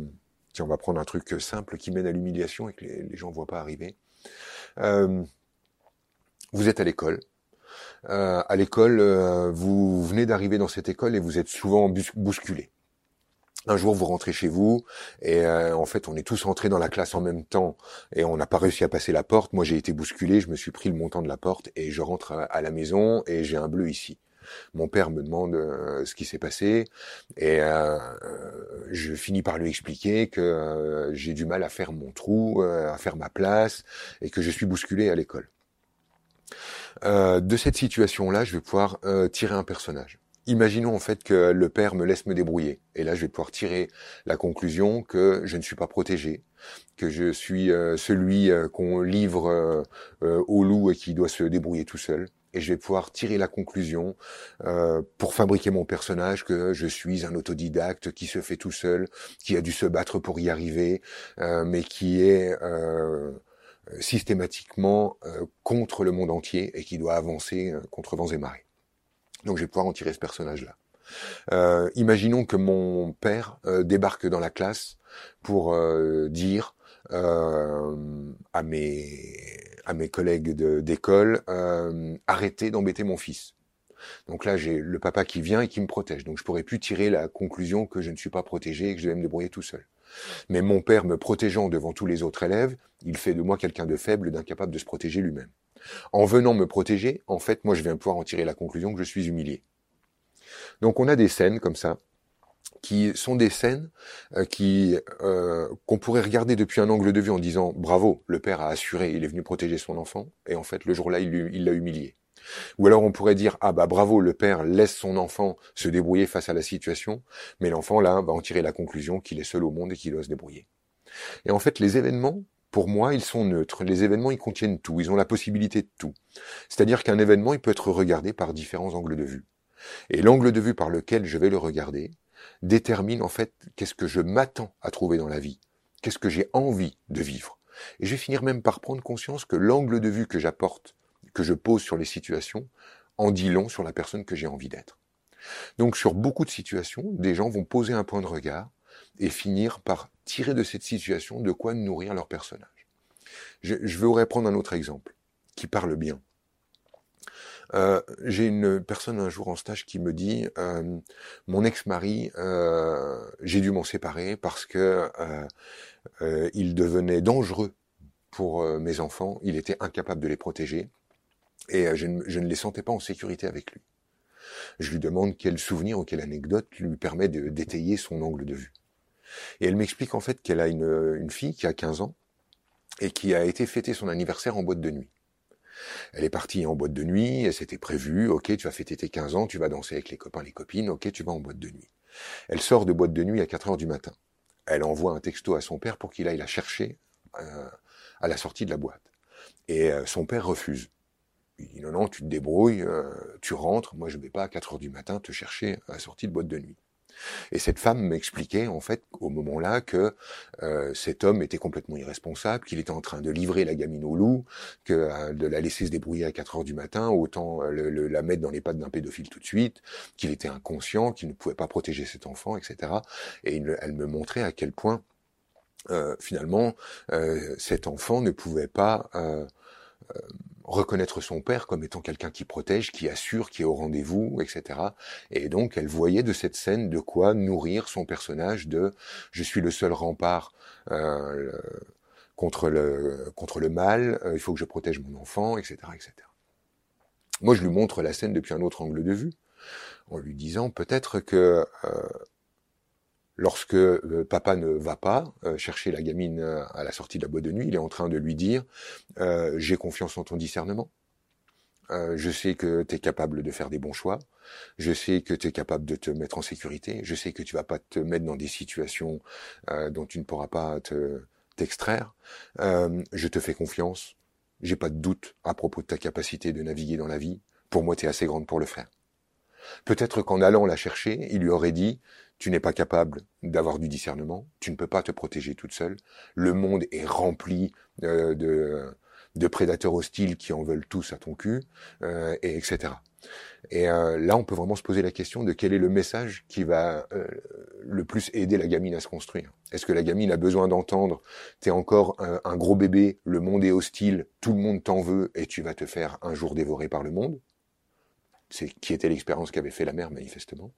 Tiens, on va prendre un truc simple qui mène à l'humiliation et que les, gens ne voient pas arriver. Euh, vous êtes à l'école. à l'école, vous venez d'arriver dans cette école et vous êtes souvent bousculé. Un jour, vous rentrez chez vous et en fait, on est tous rentrés dans la classe en même temps et on n'a pas réussi à passer la porte. Moi, j'ai été bousculé, je me suis pris le montant de la porte et je rentre à la maison et j'ai un bleu ici. Mon père me demande euh, ce qui s'est passé et euh, je finis par lui expliquer que euh, j'ai du mal à faire mon trou, à faire ma place et que je suis bousculé à l'école. de cette situation-là, je vais pouvoir tirer un personnage. Imaginons en fait que le père me laisse me débrouiller. Et là, je vais pouvoir tirer la conclusion que je ne suis pas protégé, que je suis celui qu'on livre au loup et qui doit se débrouiller tout seul et je vais pouvoir tirer la conclusion euh, pour fabriquer mon personnage que je suis un autodidacte qui se fait tout seul, qui a dû se battre pour y arriver, euh, mais qui est euh, systématiquement euh, contre le monde entier et qui doit avancer euh, contre vents et marées. Donc je vais pouvoir en tirer ce personnage-là. Euh, imaginons que mon père débarque dans la classe pour dire à mes à mes collègues d'école, euh, arrêtez d'embêter mon fils. Donc là, j'ai le papa qui vient et qui me protège. Donc je pourrais plus tirer la conclusion que je ne suis pas protégé et que je vais me débrouiller tout seul. Mais mon père me protégeant devant tous les autres élèves, il fait de moi quelqu'un de faible, d'incapable de se protéger lui-même. En venant me protéger, en fait, moi, je viens pouvoir en tirer la conclusion que je suis humilié. Donc on a des scènes comme ça qui sont des scènes euh, qui euh, qu'on pourrait regarder depuis un angle de vue en disant bravo, le père a assuré, il est venu protéger son enfant, et en fait le jour-là il l'a humilié. Ou alors on pourrait dire ah bah bravo, le père laisse son enfant se débrouiller face à la situation, mais l'enfant là va en tirer la conclusion qu'il est seul au monde et qu'il doit se débrouiller. Et en fait les événements pour moi, ils sont neutres. Les événements, ils contiennent tout. Ils ont la possibilité de tout. C'est-à-dire qu'un événement, il peut être regardé par différents angles de vue. Et l'angle de vue par lequel je vais le regarder, détermine en fait qu'est-ce que je m'attends à trouver dans la vie, qu'est-ce que j'ai envie de vivre. Et je vais finir même par prendre conscience que l'angle de vue que j'apporte, que je pose sur les situations, en dit long sur la personne que j'ai envie d'être. Donc sur beaucoup de situations, des gens vont poser un point de regard et finir par tirer de cette situation de quoi nourrir leur personnage. Je, je vais prendre un autre exemple qui parle bien. Euh, j'ai une personne un jour en stage qui me dit euh, mon ex-mari, euh, j'ai dû m'en séparer parce que il devenait dangereux pour mes enfants. Il était incapable de les protéger et je ne, je ne les sentais pas en sécurité avec lui. Je lui demande quel souvenir ou quelle anecdote lui permet d'étayer son angle de vue. Et elle m'explique en fait qu'elle a une, fille qui a 15 ans et qui a été fêter son anniversaire en boîte de nuit. Elle est partie en boîte de nuit, et c'était prévu, ok, tu vas fêter tes 15 ans, tu vas danser avec les copains, les copines, ok, tu vas en boîte de nuit. Elle sort de boîte de nuit à 4 heures du matin. Elle envoie un texto à son père pour qu'il aille la chercher euh, à la sortie de la boîte. Et euh, son père refuse. Il dit non, non, tu te débrouilles, euh, tu rentres, moi je ne vais pas à 4 heures du matin te chercher à la sortie de boîte de nuit. Et cette femme m'expliquait en fait au moment-là que euh, cet homme était complètement irresponsable, qu'il était en train de livrer la gamine au loup, que euh, de la laisser se débrouiller à 4 heures du matin, autant euh, la mettre dans les pattes d'un pédophile tout de suite, qu'il était inconscient, qu'il ne pouvait pas protéger cet enfant, etc. Et elle me montrait à quel point finalement cet enfant ne pouvait pas reconnaître son père comme étant quelqu'un qui protège, qui assure, qui est au rendez-vous, etc. Et donc elle voyait de cette scène de quoi nourrir son personnage de je suis le seul rempart euh, contre le contre le mal, euh, il faut que je protège mon enfant, etc., etc. Moi je lui montre la scène depuis un autre angle de vue. en lui disant peut-être que lorsque papa ne va pas chercher la gamine à la sortie de la boîte de nuit, il est en train de lui dire j'ai confiance en ton discernement. je sais que tu es capable de faire des bons choix. Je sais que tu es capable de te mettre en sécurité. Je sais que tu vas pas te mettre dans des situations dont tu ne pourras pas te t'extraire. je te fais confiance. J'ai pas de doute à propos de ta capacité de naviguer dans la vie. Pour moi, tu es assez grande pour le faire. Peut-être qu'en allant la chercher, il lui aurait dit tu n'es pas capable d'avoir du discernement, tu ne peux pas te protéger toute seule. Le monde est rempli euh, de, prédateurs hostiles qui en veulent tous à ton cul, euh, et etc. Et euh, là, on peut vraiment se poser la question de quel est le message qui va le plus aider la gamine à se construire. Est-ce que la gamine a besoin d'entendre t'es encore un, un gros bébé, le monde est hostile, tout le monde t'en veut et tu vas te faire un jour dévorer par le monde? C'est qui était l'expérience qu'avait fait la mère manifestement,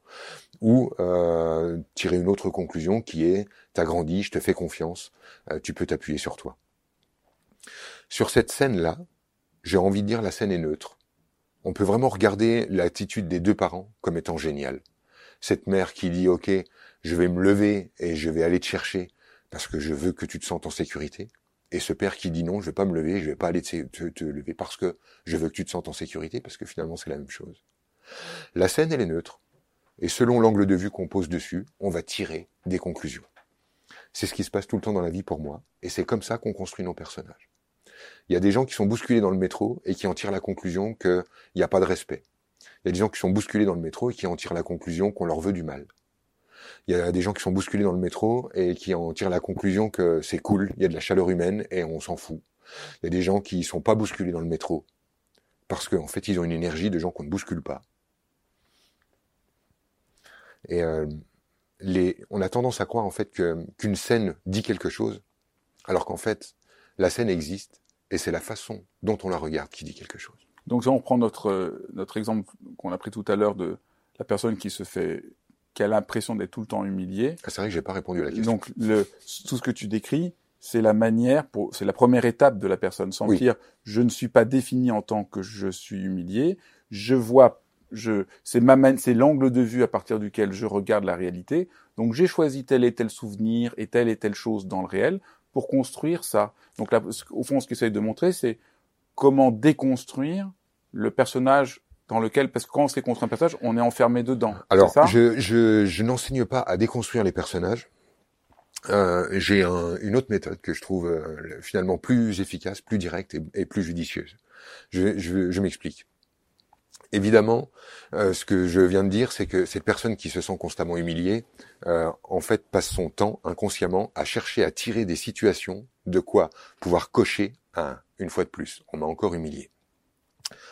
ou euh, tirer une autre conclusion qui est t'as grandi, je te fais confiance, euh, tu peux t'appuyer sur toi. Sur cette scène-là, j'ai envie de dire la scène est neutre. On peut vraiment regarder l'attitude des deux parents comme étant géniale. Cette mère qui dit ok, je vais me lever et je vais aller te chercher parce que je veux que tu te sentes en sécurité. Et ce père qui dit non, je vais pas me lever, je vais pas aller te, lever parce que je veux que tu te sentes en sécurité, parce que finalement c'est la même chose. La scène, elle est neutre. Et selon l'angle de vue qu'on pose dessus, on va tirer des conclusions. C'est ce qui se passe tout le temps dans la vie pour moi, et c'est comme ça qu'on construit nos personnages. Il y a des gens qui sont bousculés dans le métro et qui en tirent la conclusion qu'il n'y a pas de respect. Il y a des gens qui sont bousculés dans le métro et qui en tirent la conclusion qu'on leur veut du mal. Il y a des gens qui sont bousculés dans le métro et qui en tirent la conclusion que c'est cool, il y a de la chaleur humaine et on s'en fout. Il y a des gens qui sont pas bousculés dans le métro parce qu'en fait ils ont une énergie de gens qu'on ne bouscule pas. Et euh, on a tendance à croire en fait qu'une scène dit quelque chose, alors qu'en fait la scène existe et c'est la façon dont on la regarde qui dit quelque chose.
Donc si on reprend notre notre exemple qu'on a pris tout à l'heure de la personne qui se fait qui a l'impression d'être tout le temps humilié.
Ah, c'est vrai que j'ai pas répondu à la question.
Donc le, tout ce que tu décris, c'est la manière pour, c'est la première étape de la personne. Sans dire, je ne suis pas défini en tant que je suis humilié. Je vois, je, c'est ma, c'est l'angle de vue à partir duquel je regarde la réalité. Donc j'ai choisi tel et tel souvenir et telle et telle chose dans le réel pour construire ça. Donc là, au fond, ce qu'il essaye de montrer, c'est comment déconstruire le personnage dans lequel, parce que quand on se contre un personnage, on est enfermé dedans.
Alors, je, je, je n'enseigne pas à déconstruire les personnages. Euh, j'ai un, une autre méthode que je trouve euh, finalement plus efficace, plus directe et, et plus judicieuse. Je, je, je m'explique. Évidemment, euh, ce que je viens de dire, c'est que cette personne qui se sent constamment humiliée, euh, en fait, passe son temps inconsciemment à chercher à tirer des situations de quoi pouvoir cocher un, une fois de plus. On m'a encore humilié.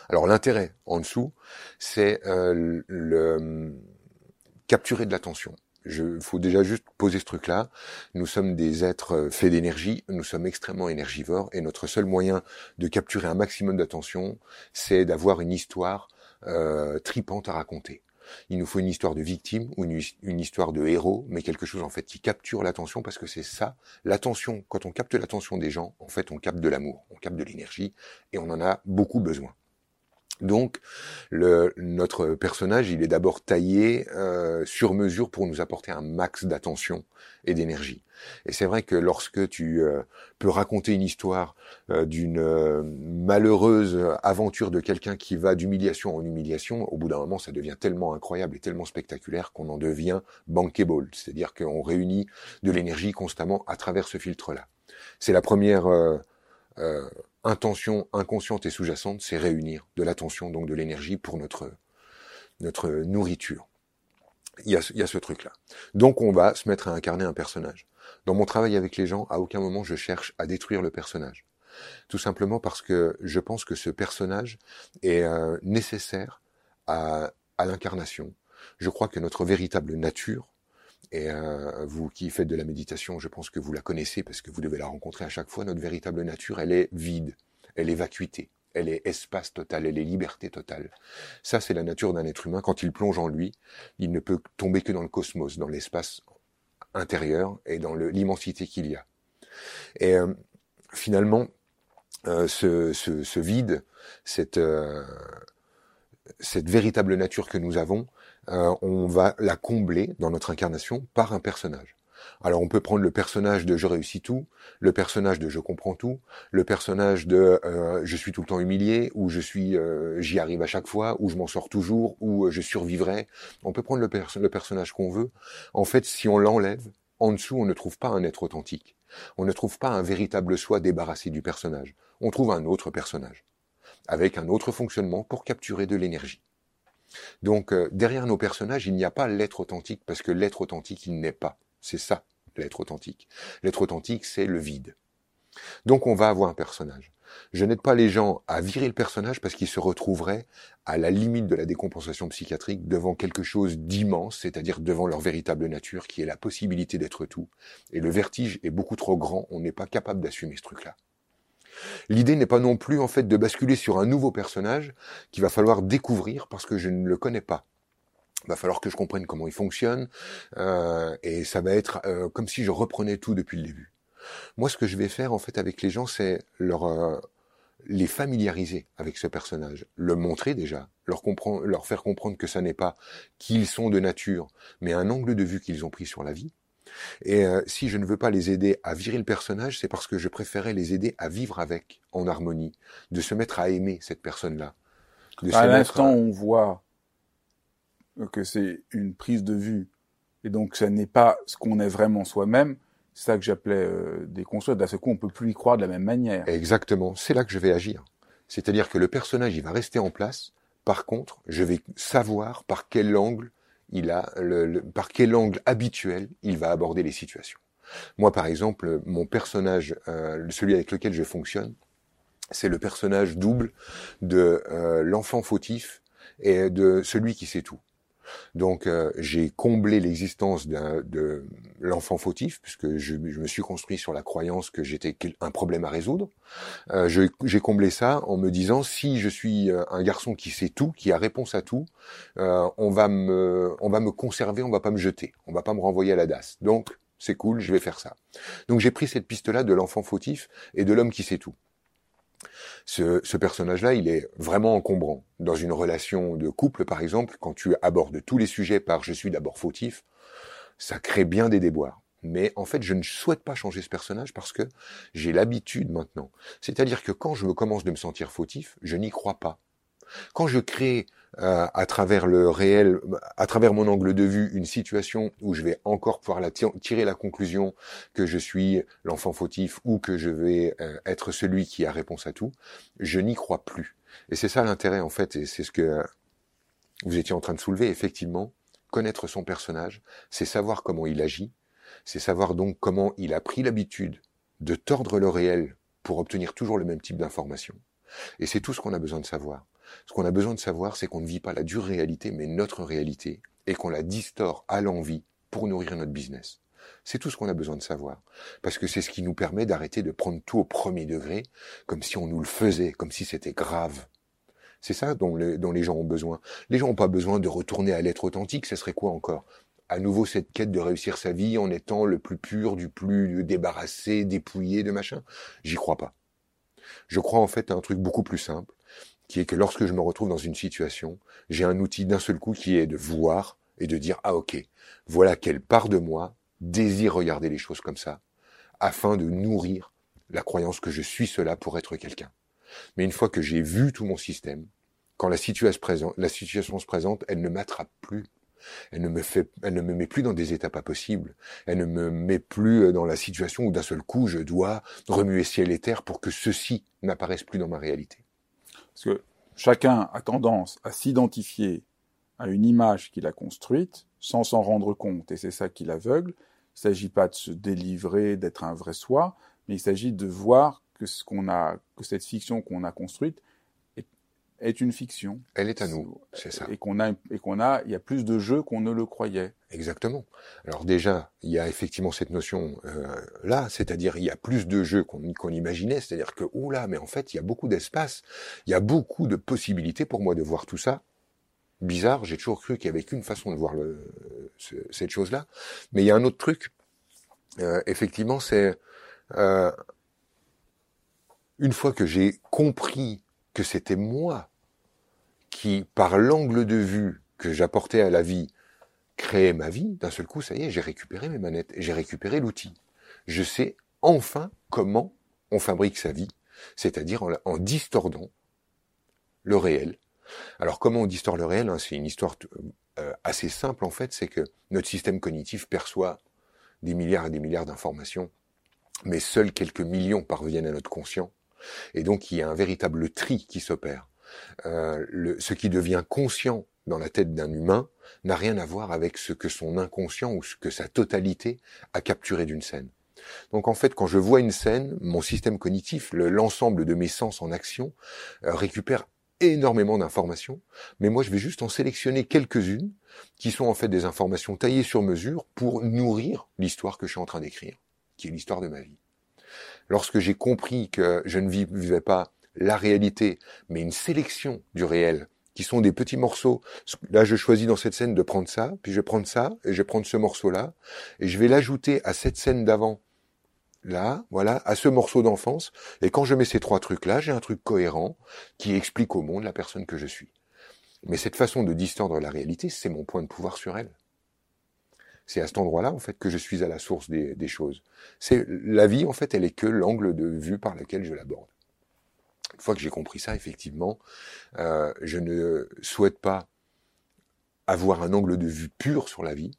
Alors l'intérêt en dessous, c'est euh, le capturer de l'attention. Il faut déjà juste poser ce truc-là. Nous sommes des êtres euh, faits d'énergie, nous sommes extrêmement énergivores, et notre seul moyen de capturer un maximum d'attention, c'est d'avoir une histoire euh, tripante à raconter. Il nous faut une histoire de victime ou une, une histoire de héros, mais quelque chose en fait qui capture l'attention parce que c'est ça, l'attention. Quand on capte l'attention des gens, en fait, on capte de l'amour, on capte de l'énergie, et on en a beaucoup besoin. Donc, le, notre personnage, il est d'abord taillé euh, sur mesure pour nous apporter un max d'attention et d'énergie. Et c'est vrai que lorsque tu euh, peux raconter une histoire euh, d'une malheureuse aventure de quelqu'un qui va d'humiliation en humiliation, au bout d'un moment, ça devient tellement incroyable et tellement spectaculaire qu'on en devient bankable, c'est-à-dire qu'on réunit de l'énergie constamment à travers ce filtre-là. C'est la première intention inconsciente et sous-jacente, c'est réunir de l'attention, donc de l'énergie pour notre, notre nourriture. Il y, a, il y a ce truc-là. Donc on va se mettre à incarner un personnage. Dans mon travail avec les gens, à aucun moment je cherche à détruire le personnage. Tout simplement parce que je pense que ce personnage est euh, nécessaire à, à l'incarnation. Je crois que notre véritable nature, et euh, vous qui faites de la méditation, je pense que vous la connaissez parce que vous devez la rencontrer à chaque fois. Notre véritable nature, elle est vide, elle est vacuité, elle est espace total, elle est liberté totale. Ça, c'est la nature d'un être humain. Quand il plonge en lui, il ne peut tomber que dans le cosmos, dans l'espace intérieur et dans l'immensité qu'il y a. Et euh, finalement, euh, ce, ce, ce, vide, cette, cette véritable nature que nous avons, euh, on va la combler dans notre incarnation par un personnage. Alors on peut prendre le personnage de je réussis tout, le personnage de je comprends tout, le personnage de euh, je suis tout le temps humilié, ou je suis euh, j'y arrive à chaque fois, ou je m'en sors toujours, ou je survivrai. On peut prendre le, le personnage qu'on veut. En fait, si on l'enlève, en dessous, on ne trouve pas un être authentique. On ne trouve pas un véritable soi débarrassé du personnage. On trouve un autre personnage, avec un autre fonctionnement pour capturer de l'énergie. Donc euh, derrière nos personnages, il n'y a pas l'être authentique, parce que l'être authentique, il n'est pas. C'est ça, l'être authentique. L'être authentique, c'est le vide. Donc on va avoir un personnage. Je n'aide pas les gens à virer le personnage parce qu'ils se retrouveraient à la limite de la décompensation psychiatrique devant quelque chose d'immense, c'est-à-dire devant leur véritable nature qui est la possibilité d'être tout. Et le vertige est beaucoup trop grand, on n'est pas capable d'assumer ce truc-là. L'idée n'est pas non plus en fait de basculer sur un nouveau personnage qu'il va falloir découvrir parce que je ne le connais pas. Il va falloir que je comprenne comment il fonctionne euh, et ça va être euh, comme si je reprenais tout depuis le début. Moi, ce que je vais faire en fait avec les gens, c'est leur euh, les familiariser avec ce personnage, le montrer déjà, leur, leur faire comprendre que ça n'est pas qu'ils sont de nature, mais un angle de vue qu'ils ont pris sur la vie. Et euh, si je ne veux pas les aider à virer le personnage, c'est parce que je préférais les aider à vivre avec, en harmonie, de se mettre à aimer cette personne-là.
À l'instant, on voit que c'est une prise de vue, et donc ça n'est pas ce qu'on est vraiment soi-même, c'est ça que j'appelais euh, des construits. D'un seul coup, on peut plus y croire de la même manière.
Exactement. C'est là que je vais agir. C'est-à-dire que le personnage, il va rester en place. Par contre, je vais savoir par quel angle il a, le, par quel angle habituel il va aborder les situations. Moi, par exemple, mon personnage, euh, celui avec lequel je fonctionne, c'est le personnage double de euh, l'enfant fautif et de celui qui sait tout. Donc euh, j'ai comblé l'existence de l'enfant fautif, puisque je, me suis construit sur la croyance que j'étais un problème à résoudre. Euh, j'ai comblé ça en me disant si je suis euh, un garçon qui sait tout, qui a réponse à tout, on va me on va me conserver, on va pas me jeter, on va pas me renvoyer à la DAS. Donc c'est cool, je vais faire ça. Donc j'ai pris cette piste-là de l'enfant fautif et de l'homme qui sait tout. Ce, personnage-là, il est vraiment encombrant. Dans une relation de couple, par exemple, quand tu abordes tous les sujets par je suis d'abord fautif, ça crée bien des déboires. Mais en fait, je ne souhaite pas changer ce personnage parce que j'ai l'habitude maintenant. C'est-à-dire que quand je me commence de me sentir fautif, je n'y crois pas. Quand je crée euh, à travers le réel, à travers mon angle de vue, une situation où je vais encore pouvoir tirer la conclusion que je suis l'enfant fautif ou que je vais euh, être celui qui a réponse à tout, je n'y crois plus. Et c'est ça l'intérêt en fait, et c'est ce que vous étiez en train de soulever, effectivement, connaître son personnage, c'est savoir comment il agit, c'est savoir donc comment il a pris l'habitude de tordre le réel pour obtenir toujours le même type d'information. Et c'est tout ce qu'on a besoin de savoir. Ce qu'on a besoin de savoir, c'est qu'on ne vit pas la dure réalité, mais notre réalité, et qu'on la distord à l'envie pour nourrir notre business. C'est tout ce qu'on a besoin de savoir. Parce que c'est ce qui nous permet d'arrêter de prendre tout au premier degré, comme si on nous le faisait, comme si c'était grave. C'est ça dont, les gens ont besoin. Les gens n'ont pas besoin de retourner à l'être authentique, ce serait quoi encore? À nouveau cette quête de réussir sa vie en étant le plus pur, du plus débarrassé, dépouillé de machin? J'y crois pas. Je crois en fait à un truc beaucoup plus simple qui est que lorsque je me retrouve dans une situation, j'ai un outil d'un seul coup qui est de voir et de dire ah ok, voilà quelle part de moi désire regarder les choses comme ça, afin de nourrir la croyance que je suis cela pour être quelqu'un. Mais une fois que j'ai vu tout mon système, quand la situation, se présente, elle ne m'attrape plus. Elle ne me fait, elle ne me met plus dans des états pas possibles. Elle ne me met plus dans la situation où d'un seul coup je dois remuer ciel et terre pour que ceci n'apparaisse plus dans ma réalité.
Parce que chacun a tendance à s'identifier à une image qu'il a construite sans s'en rendre compte, et c'est ça qui l'aveugle. Il ne s'agit pas de se délivrer, d'être un vrai soi, mais il s'agit de voir que que cette fiction qu'on a construite est une fiction.
Elle est à nous, c'est ça.
Et qu'on a, et qu'on a, il y a plus de jeux qu'on ne le croyait.
Exactement. Alors déjà, il y a effectivement cette notion euh, là, c'est-à-dire il y a plus de jeux qu'on qu'on imaginait, c'est-à-dire que là, mais en fait, il y a beaucoup d'espace, il y a beaucoup de possibilités pour moi de voir tout ça. Bizarre, j'ai toujours cru qu'il y avait qu'une façon de voir le, cette chose-là, mais il y a un autre truc. Euh, effectivement, c'est euh, une fois que j'ai compris que c'était moi qui, par l'angle de vue que j'apportais à la vie, créait ma vie, d'un seul coup, ça y est, j'ai récupéré mes manettes, j'ai récupéré l'outil. Je sais enfin comment on fabrique sa vie, c'est-à-dire en, distordant le réel. Alors comment on distord le réel hein, C'est une histoire euh, assez simple en fait, c'est que notre système cognitif perçoit des milliards et des milliards d'informations, mais seuls quelques millions parviennent à notre conscient. Et donc il y a un véritable tri qui s'opère. Euh, ce qui devient conscient dans la tête d'un humain n'a rien à voir avec ce que son inconscient ou ce que sa totalité a capturé d'une scène. Donc en fait, quand je vois une scène, mon système cognitif, l'ensemble de mes sens en action, euh, récupère énormément d'informations, mais moi je vais juste en sélectionner quelques-unes qui sont en fait des informations taillées sur mesure pour nourrir l'histoire que je suis en train d'écrire, qui est l'histoire de ma vie. Lorsque j'ai compris que je ne vivais pas la réalité, mais une sélection du réel, qui sont des petits morceaux. Là, je choisis dans cette scène de prendre ça, puis je vais prendre ça, et je vais prendre ce morceau-là, et je vais l'ajouter à cette scène d'avant, là, voilà, à ce morceau d'enfance, et quand je mets ces trois trucs-là, j'ai un truc cohérent qui explique au monde la personne que je suis. Mais cette façon de distordre la réalité, c'est mon point de pouvoir sur elle. C'est à cet endroit-là, en fait, que je suis à la source des, des choses. C'est la vie, en fait, elle est que l'angle de vue par lequel je l'aborde. Une fois que j'ai compris ça, effectivement, euh, je ne souhaite pas avoir un angle de vue pur sur la vie.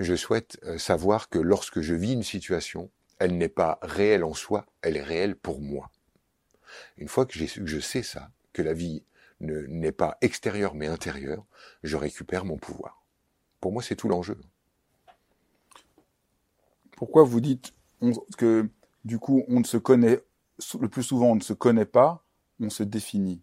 Je souhaite euh, savoir que lorsque je vis une situation, elle n'est pas réelle en soi, elle est réelle pour moi. Une fois que, que je sais ça, que la vie n'est pas extérieure mais intérieure, je récupère mon pouvoir. Pour moi, c'est tout l'enjeu.
Pourquoi vous dites que du coup, on ne se connaît le plus souvent, on ne se connaît pas, on se définit?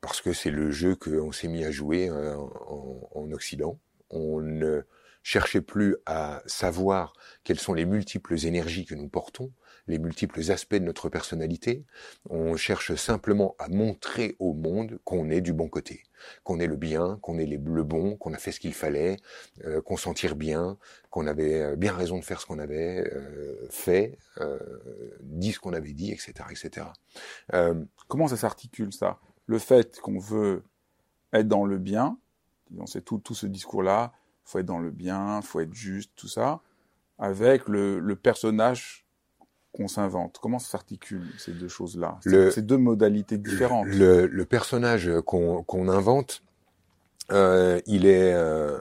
Parce que c'est le jeu qu'on s'est mis à jouer euh, en, Occident. On ne cherchait plus à savoir quelles sont les multiples énergies que nous portons, les multiples aspects de notre personnalité. On cherche simplement à montrer au monde qu'on est du bon côté, qu'on est le bien, qu'on est le bon, qu'on a fait ce qu'il fallait, euh, qu'on s'en tire bien, qu'on avait euh, bien raison de faire ce qu'on avait euh, fait, dit ce qu'on avait dit, etc., etc.
Comment ça s'articule ça? Le fait qu'on veut être dans le bien, c'est tout, tout ce discours-là, faut être dans le bien, faut être juste, tout ça, avec le, le personnage qu'on s'invente Comment s'articulent ces deux choses-là? Ces deux modalités différentes.
Le, personnage qu'on invente, euh, il est euh,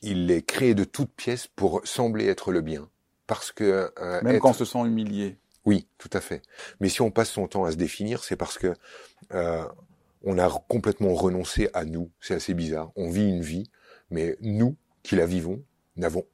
il est créé de toutes pièces pour sembler être le bien, parce que
euh, même quand on se sent humilié.
Oui, tout à fait. Mais si on passe son temps à se définir, c'est parce que on a complètement renoncé à nous. C'est assez bizarre. On vit une vie, mais nous qui la vivons n'avons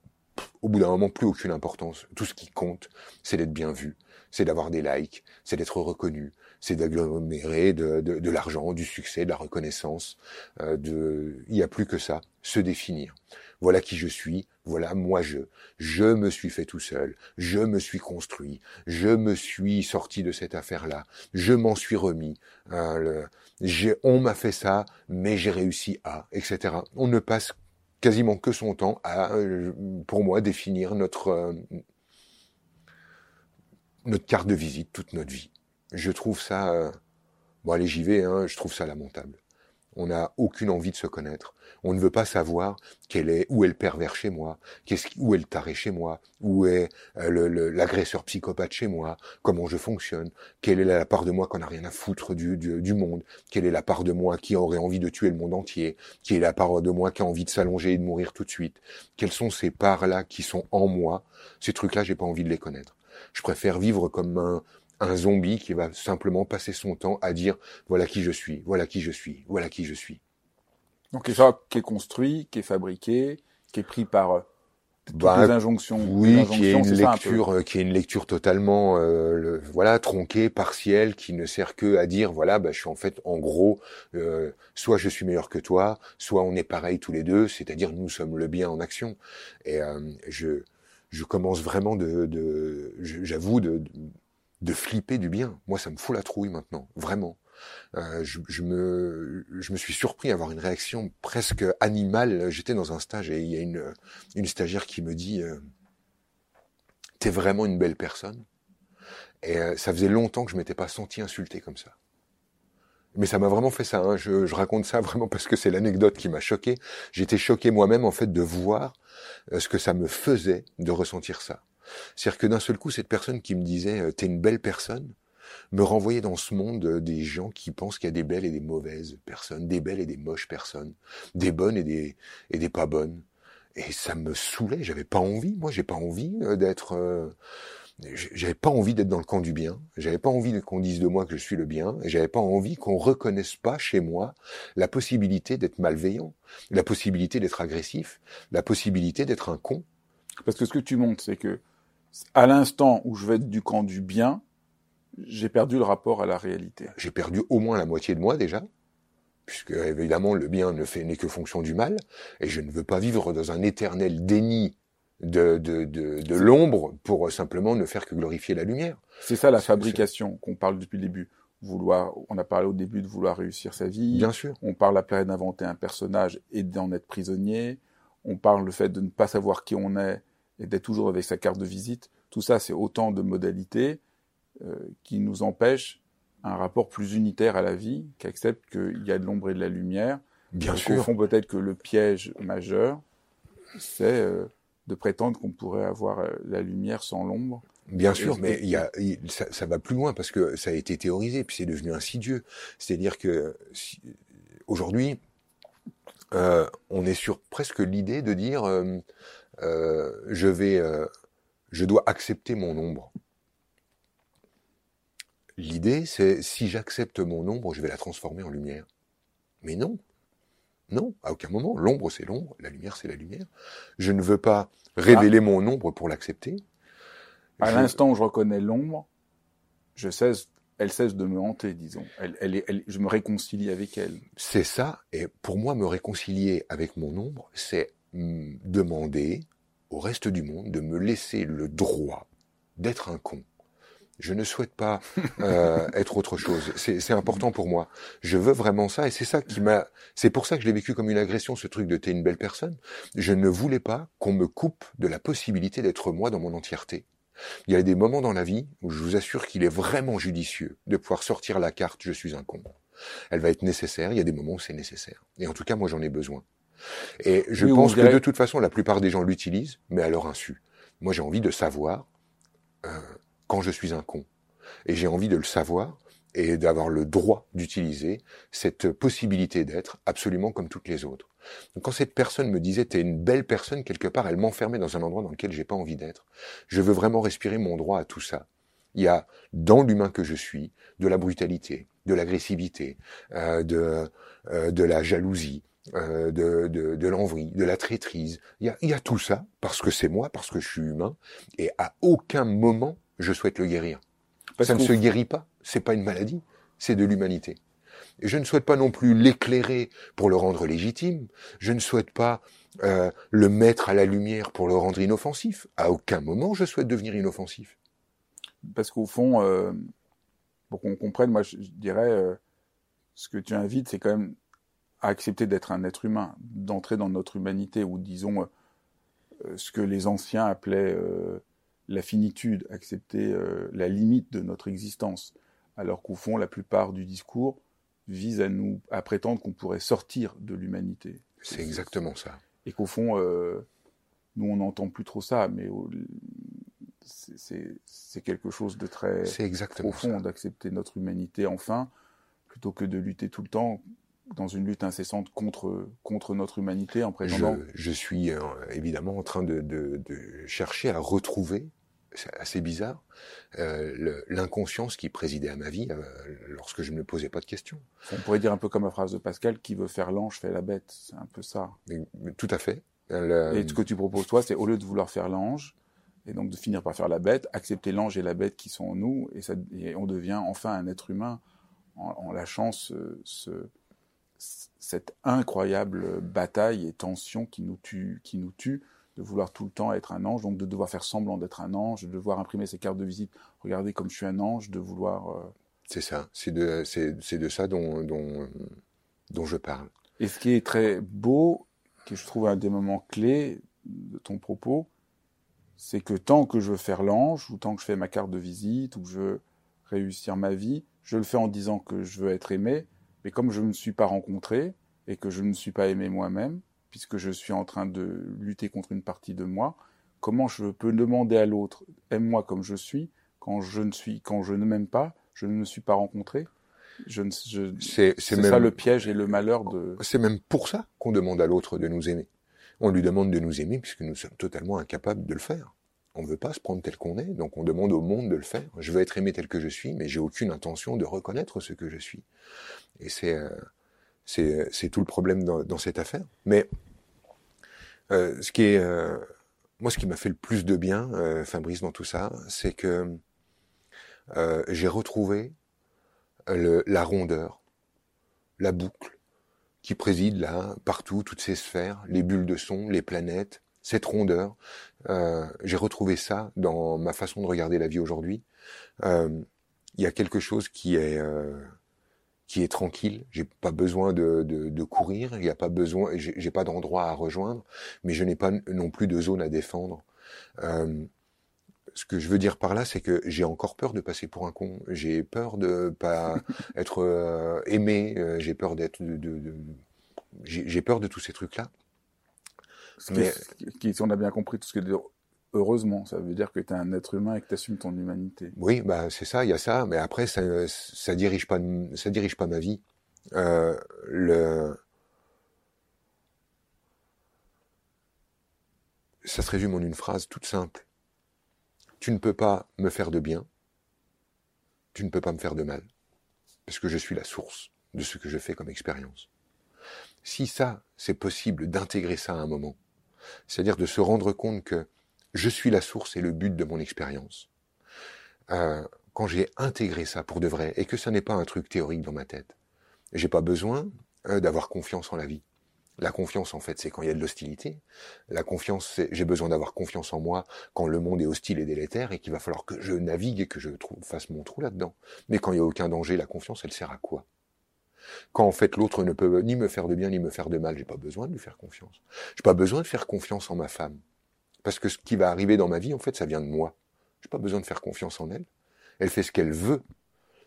au bout d'un moment plus aucune importance. Tout ce qui compte, c'est d'être bien vu, c'est d'avoir des likes, c'est d'être reconnu, c'est d'agglomérer de, de, l'argent, du succès, de la reconnaissance. Euh, de... Il n'y a plus que ça, se définir. Voilà qui je suis, voilà moi je. Je me suis fait tout seul, je me suis construit, je me suis sorti de cette affaire-là, je m'en suis remis. Euh, on m'a fait ça, mais j'ai réussi à, etc. On ne passe quasiment que son temps à, euh, pour moi, définir notre, euh, notre carte de visite toute notre vie. Je trouve ça, euh, bon allez j'y vais, hein, je trouve ça lamentable. On n'a aucune envie de se connaître. On ne veut pas savoir quelle est, où est le pervers chez moi, qu'est-ce où est le taré chez moi, où est euh, l'agresseur psychopathe chez moi, comment je fonctionne, quelle est la part de moi qu'on n'a rien à foutre du, du, monde, quelle est la part de moi qui aurait envie de tuer le monde entier, qui est la part de moi qui a envie de s'allonger et de mourir tout de suite. Quelles sont ces parts-là qui sont en moi? Ces trucs-là, j'ai pas envie de les connaître. Je préfère vivre comme un, un zombie qui va simplement passer son temps à dire voilà qui je suis, voilà qui je suis, voilà qui je suis.
Donc ça qui est construit, qui est fabriqué, qui est pris par euh, toutes bah, les injonctions.
Oui, qui est une lecture, euh, qui est une lecture totalement, euh, voilà, tronquée, partielle, qui ne sert que à dire, voilà, bah, je suis en fait, en gros, soit je suis meilleur que toi, soit on est pareil tous les deux, c'est-à-dire nous sommes le bien en action. Et je, je commence vraiment de, de j'avoue de, de flipper du bien. Moi, ça me fout la trouille maintenant, vraiment. Euh, je, me, je me suis surpris à avoir une réaction presque animale. J'étais dans un stage et il y a une, une stagiaire qui me dit euh, T'es vraiment une belle personne Et euh, ça faisait longtemps que je m'étais pas senti insulté comme ça. Mais ça m'a vraiment fait ça. Hein. Je, je, raconte ça vraiment parce que c'est l'anecdote qui m'a choqué. J'étais choqué moi-même en fait de voir euh, ce que ça me faisait de ressentir ça. C'est-à-dire que d'un seul coup, cette personne qui me disait euh, "t'es une belle personne", me renvoyait dans ce monde des gens qui pensent qu'il y a des belles et des mauvaises personnes, des belles et des moches personnes, des bonnes et des et des pas bonnes. Et ça me saoulait. J'avais pas envie. Moi, j'ai pas envie d'être j'avais pas envie d'être dans le camp du bien, j'avais pas envie qu'on dise de moi que je suis le bien, j'avais pas envie qu'on reconnaisse pas chez moi la possibilité d'être malveillant, la possibilité d'être agressif, la possibilité d'être un con.
Parce que ce que tu montres, c'est que à l'instant où je vais être du camp du bien, j'ai perdu le rapport à la réalité.
J'ai perdu au moins la moitié de moi déjà, puisque évidemment le bien ne fait n'est que fonction du mal, et je ne veux pas vivre dans un éternel déni de, de, de, de l'ombre pour simplement ne faire que glorifier la lumière.
C'est ça la fabrication qu'on parle depuis le début. Vouloir, on a parlé au début de vouloir réussir sa vie.
Bien sûr.
On parle après d'inventer un personnage et d'en être prisonnier. On parle le fait de ne pas savoir qui on est et d'être toujours avec sa carte de visite. Tout ça, c'est autant de modalités euh, qui nous empêchent un rapport plus unitaire à la vie, qui accepte qu'il y a de l'ombre et de la lumière.
Bien sûr.
Au fond, peut-être que le piège majeur, c'est euh, de prétendre qu'on pourrait avoir euh, la lumière sans l'ombre.
Bien sûr, mais il y a, ça, ça, va plus loin parce que ça a été théorisé, puis c'est devenu insidieux. C'est-à-dire que si, aujourd'hui, euh, on est sur presque l'idée de dire euh, euh, je vais, euh, je dois accepter mon ombre. L'idée, c'est si j'accepte mon ombre, je vais la transformer en lumière. Mais non, non, à aucun moment. L'ombre, c'est l'ombre, la lumière, c'est la lumière. Je ne veux pas révéler ah. mon ombre pour l'accepter.
À je... l'instant où je reconnais l'ombre, je cesse, elle cesse de me hanter, disons. Elle, elle, elle, je me réconcilie avec elle.
C'est ça. Et pour moi, me réconcilier avec mon ombre, c'est demander au reste du monde de me laisser le droit d'être un con je ne souhaite pas euh, être autre chose. C'est important pour moi. Je veux vraiment ça, et c'est ça qui m'a. C'est pour ça que je l'ai vécu comme une agression, ce truc de t'es une belle personne. Je ne voulais pas qu'on me coupe de la possibilité d'être moi dans mon entièreté. Il y a des moments dans la vie où je vous assure qu'il est vraiment judicieux de pouvoir sortir la carte je suis un con. Elle va être nécessaire. Il y a des moments où c'est nécessaire. Et en tout cas, moi, j'en ai besoin. Et je oui, pense que de toute façon, la plupart des gens l'utilisent, mais à leur insu. Moi, j'ai envie de savoir. Euh, quand je suis un con. Et j'ai envie de le savoir et d'avoir le droit d'utiliser cette possibilité d'être absolument comme toutes les autres. Donc quand cette personne me disait t'es une belle personne quelque part, elle m'enfermait dans un endroit dans lequel j'ai pas envie d'être. Je veux vraiment respirer mon droit à tout ça. Il y a dans l'humain que je suis de la brutalité, de l'agressivité, euh, de euh, de la jalousie, euh, de, de, de l'envie, de la traîtrise. Il y a, il y a tout ça parce que c'est moi, parce que je suis humain, et à aucun moment je souhaite le guérir. Parce ça ne se guérit pas, c'est pas une maladie, c'est de l'humanité. Et je ne souhaite pas non plus l'éclairer pour le rendre légitime. Je ne souhaite pas euh, le mettre à la lumière pour le rendre inoffensif. À aucun moment je souhaite devenir inoffensif.
Parce qu'au fond, euh, pour qu'on comprenne, moi je, dirais, euh, ce que tu invites, c'est quand même à accepter d'être un être humain, d'entrer dans notre humanité, ou disons euh, ce que les anciens appelaient euh, la finitude, accepter euh, la limite de notre existence, alors qu'au fond, la plupart du discours vise à nous à prétendre qu'on pourrait sortir de l'humanité.
C'est exactement ça.
Et qu'au fond, euh, nous on n'entend plus trop ça, mais c'est quelque chose de très profond d'accepter notre humanité enfin, plutôt que de lutter tout le temps dans une lutte incessante contre contre notre humanité en prétendant.
Je, je suis euh, évidemment en train de, de, de, chercher à retrouver, c'est assez bizarre, euh, l'inconscience qui présidait à ma vie euh, lorsque je ne me posais pas de questions.
On pourrait dire un peu comme la phrase de Pascal qui veut faire l'ange fait la bête, c'est un peu ça.
Tout à fait.
Et ce que tu proposes toi, c'est au lieu de vouloir faire l'ange, et donc de finir par faire la bête, accepter l'ange et la bête qui sont en nous, et, ça, et on devient enfin un être humain en, en lâchant ce, ce cette incroyable bataille et tension qui nous tue, qui nous tue, de vouloir tout le temps être un ange, donc de devoir faire semblant d'être un ange, de devoir imprimer ses cartes de visite, regardez comme je suis un ange, de vouloir. Euh...
C'est ça, c'est de, c'est, c'est de ça dont, dont, dont je parle.
Et ce qui est très beau, que je trouve un des moments clés de ton propos, c'est que tant que je veux faire l'ange, ou tant que je fais ma carte de visite, ou que je veux réussir ma vie, je le fais en disant que je veux être aimé, mais comme je ne me suis pas rencontré, et que je ne me suis pas aimé moi-même, puisque je suis en train de lutter contre une partie de moi, comment je peux demander à l'autre aime-moi comme je suis quand je ne suis quand je ne m'aime pas, je ne me suis pas rencontré? Je ne, c'est ça le piège et le malheur de.
C'est même pour ça qu'on demande à l'autre de nous aimer. On lui demande de nous aimer puisque nous sommes totalement incapables de le faire. On ne veut pas se prendre tel qu'on est, donc on demande au monde de le faire. Je veux être aimé tel que je suis, mais j'ai aucune intention de reconnaître ce que je suis. Et c'est euh, c'est tout le problème dans, cette affaire. Mais euh, ce qui euh, moi, ce qui m'a fait le plus de bien, Fabrice, dans tout ça, c'est que j'ai retrouvé la rondeur, la boucle qui préside là, partout, toutes ces sphères, les bulles de son, les planètes, cette rondeur. Euh, j'ai retrouvé ça dans ma façon de regarder la vie aujourd'hui. Euh, il y a quelque chose qui est euh, qui est tranquille. J'ai pas besoin de, de, de courir. Il n'y a pas besoin. J'ai pas d'endroit à rejoindre, mais je n'ai pas non plus de zone à défendre. Euh, ce que je veux dire par là, c'est que j'ai encore peur de passer pour un con. J'ai peur de pas être aimé. J'ai peur d'être. De, de, j'ai peur de tous ces trucs-là.
Mais qui, si on a bien compris tout ce que heureusement, ça veut dire que tu es un être humain et que tu assumes ton humanité.
Oui, bah c'est ça, il y a ça, mais après ça ça dirige pas ça dirige pas ma vie. Euh, le ça se résume en une phrase toute simple. Tu ne peux pas me faire de bien, tu ne peux pas me faire de mal, parce que je suis la source de ce que je fais comme expérience. Si ça, c'est possible d'intégrer ça à un moment, c'est-à-dire de se rendre compte que je suis la source et le but de mon expérience. Euh, quand j'ai intégré ça pour de vrai et que ça n'est pas un truc théorique dans ma tête, j'ai pas besoin euh, d'avoir confiance en la vie. La confiance, en fait, c'est quand il y a de l'hostilité. La confiance, j'ai besoin d'avoir confiance en moi quand le monde est hostile et délétère et qu'il va falloir que je navigue et que je fasse mon trou là-dedans. Mais quand il n'y a aucun danger, la confiance, elle sert à quoi? Quand en fait l'autre ne peut ni me faire de bien ni me faire de mal, j'ai pas besoin de lui faire confiance. J'ai pas besoin de faire confiance en ma femme. Parce que ce qui va arriver dans ma vie, en fait, ça vient de moi. J'ai pas besoin de faire confiance en elle. Elle fait ce qu'elle veut.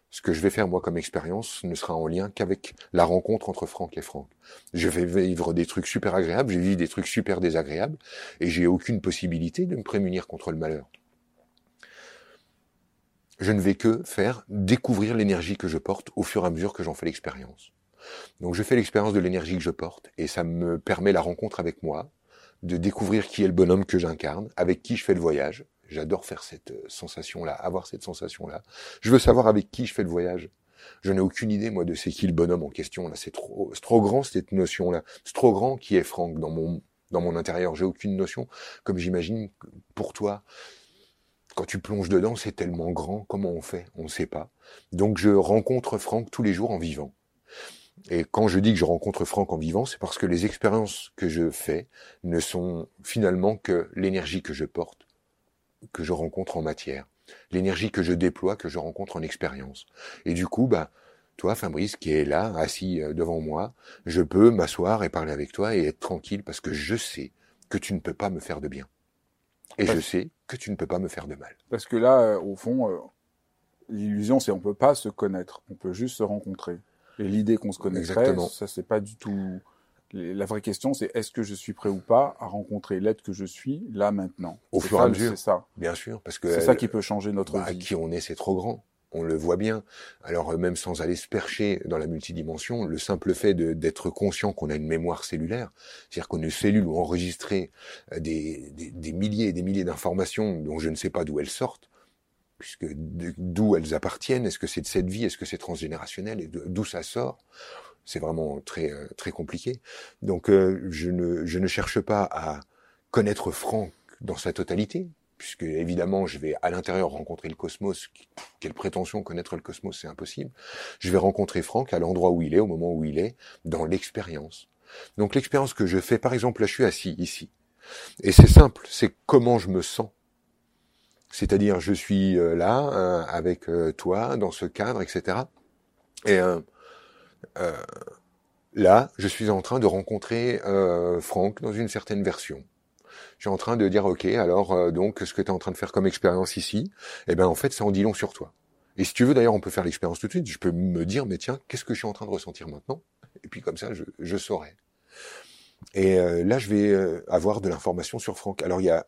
Ce que je vais faire moi comme expérience ne sera en lien qu'avec la rencontre entre Franck et Franck. Je vais vivre des trucs super agréables, je vais vivre des trucs super désagréables, et j'ai aucune possibilité de me prémunir contre le malheur. Je ne vais que faire découvrir l'énergie que je porte au fur et à mesure que j'en fais l'expérience. Donc je fais l'expérience de l'énergie que je porte, et ça me permet la rencontre avec moi, de découvrir qui est le bonhomme que j'incarne, avec qui je fais le voyage. J'adore faire cette euh, sensation-là, avoir cette sensation-là. Je veux savoir avec qui je fais le voyage. Je n'ai aucune idée, moi, de c'est qui le bonhomme en question. Là, c'est trop, trop grand cette notion-là. C'est trop grand qui est Franck dans mon dans mon intérieur. J'ai aucune notion. Comme j'imagine pour toi, quand tu plonges dedans, c'est tellement grand. Comment on fait? On ne sait pas. Donc, je rencontre Franck tous les jours en vivant. Et quand je dis que je rencontre Franck en vivant, c'est parce que les expériences que je fais ne sont finalement que l'énergie que je porte, que je rencontre en matière, l'énergie que je déploie, que je rencontre en expérience. Et du coup, bah, toi, Fabrice, qui est là, assis euh, devant moi, je peux m'asseoir et parler avec toi et être tranquille parce que je sais que tu ne peux pas me faire de bien. Et je sais que tu ne peux pas me faire de mal.
Parce que là, euh, au fond, euh, l'illusion, c'est on peut pas se connaître, on peut juste se rencontrer. Et l'idée qu'on se connaîtrait, ça c'est pas du tout. La vraie question, c'est est-ce que je suis prêt ou pas à rencontrer l'être que je suis là maintenant?
Au fur et à mesure.
C'est ça.
Bien sûr, parce que
c'est ça qui peut changer notre
bah,
vie.
Qui on est, c'est trop grand. On le voit bien. Alors euh, même sans aller se percher dans la multidimension, le simple fait d'être conscient qu'on a une mémoire cellulaire, c'est-à-dire qu'on une cellule où enregistrer euh, des, milliers et des milliers d'informations dont je ne sais pas d'où elles sortent, puisque d'où elles appartiennent, est-ce que c'est de cette vie, est-ce que c'est transgénérationnel, et d'où ça sort C'est vraiment très euh, très compliqué. Donc je ne je ne cherche pas à connaître Franck dans sa totalité, puisque évidemment je vais à l'intérieur rencontrer le cosmos. Quelle prétention connaître le cosmos, c'est impossible. Je vais rencontrer Franck à l'endroit où il est, au moment où il est, dans l'expérience. Donc l'expérience que je fais, par exemple, là je suis assis ici, et c'est simple, c'est comment je me sens c'est-à-dire, je suis euh, là euh, avec euh, toi dans ce cadre, etc. Et là, je suis en train de rencontrer Franck dans une certaine version. J'ai en train de dire, ok, alors euh, donc ce que tu es en train de faire comme expérience ici, eh ben en fait, ça en dit long sur toi. Et si tu veux, d'ailleurs, on peut faire l'expérience tout de suite. Je peux me dire, mais tiens, qu'est-ce que je suis en train de ressentir maintenant? Et puis comme ça, je, je saurai. Et euh, là, je vais euh, avoir de l'information sur Franck. Alors il y a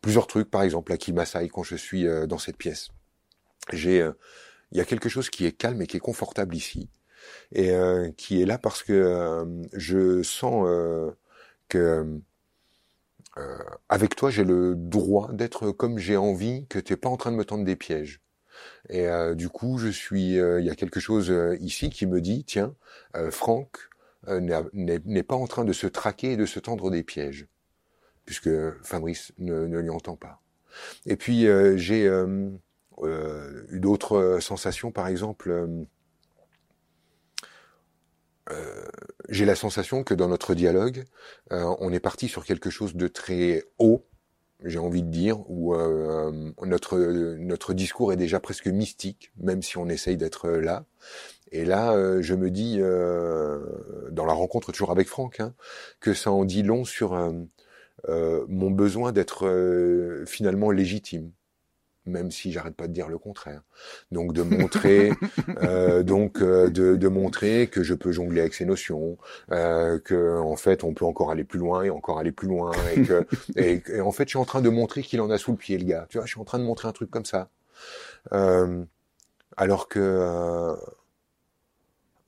plusieurs trucs, par exemple, à Kimasai, quand je suis dans cette pièce. J'ai, il y a quelque chose qui est calme et qui est confortable ici, et qui est là parce que je sens que euh, avec toi, j'ai le droit d'être comme j'ai envie, que tu n'es pas en train de me tendre des pièges. Et euh, du coup, je suis, euh, il y a quelque chose ici qui me dit, tiens, Franck n'est pas en train de se traquer et de se tendre des pièges, puisque Fabrice ne, ne lui entend pas. Et puis j'ai eu d'autres sensations, par exemple euh, j'ai la sensation que dans notre dialogue, euh, on est parti sur quelque chose de très haut, j'ai envie de dire, où euh, notre notre discours est déjà presque mystique, même si on essaye d'être là. Et là, je me dis, dans la rencontre toujours avec Franck, hein, que ça en dit long sur mon besoin d'être finalement légitime même si j'arrête pas de dire le contraire. Donc de montrer, euh, donc euh, de, de, montrer que je peux jongler avec ces notions, euh, que en fait on peut encore aller plus loin et encore aller plus loin, et que et, en fait je suis en train de montrer qu'il en a sous le pied le gars. Tu vois, je suis en train de montrer un truc comme ça, euh, alors que euh,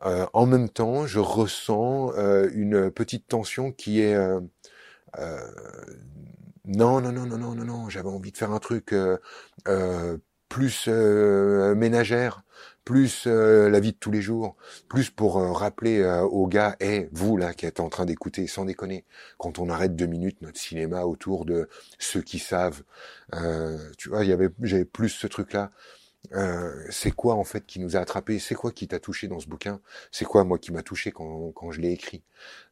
euh, en même temps je ressens une petite tension qui est non, non, non, non, non, non, non. J'avais envie de faire un truc euh, euh, plus euh, ménagère, plus la vie de tous les jours, plus pour rappeler aux gars, hé, vous là qui êtes en train d'écouter, sans déconner, quand on arrête deux minutes notre cinéma autour de ceux qui savent, tu vois, y avait, j'avais plus ce truc-là. c'est quoi en fait qui nous a attrapés? C'est quoi qui t'a touché dans ce bouquin? C'est quoi moi qui m'a touché quand, quand je l'ai écrit?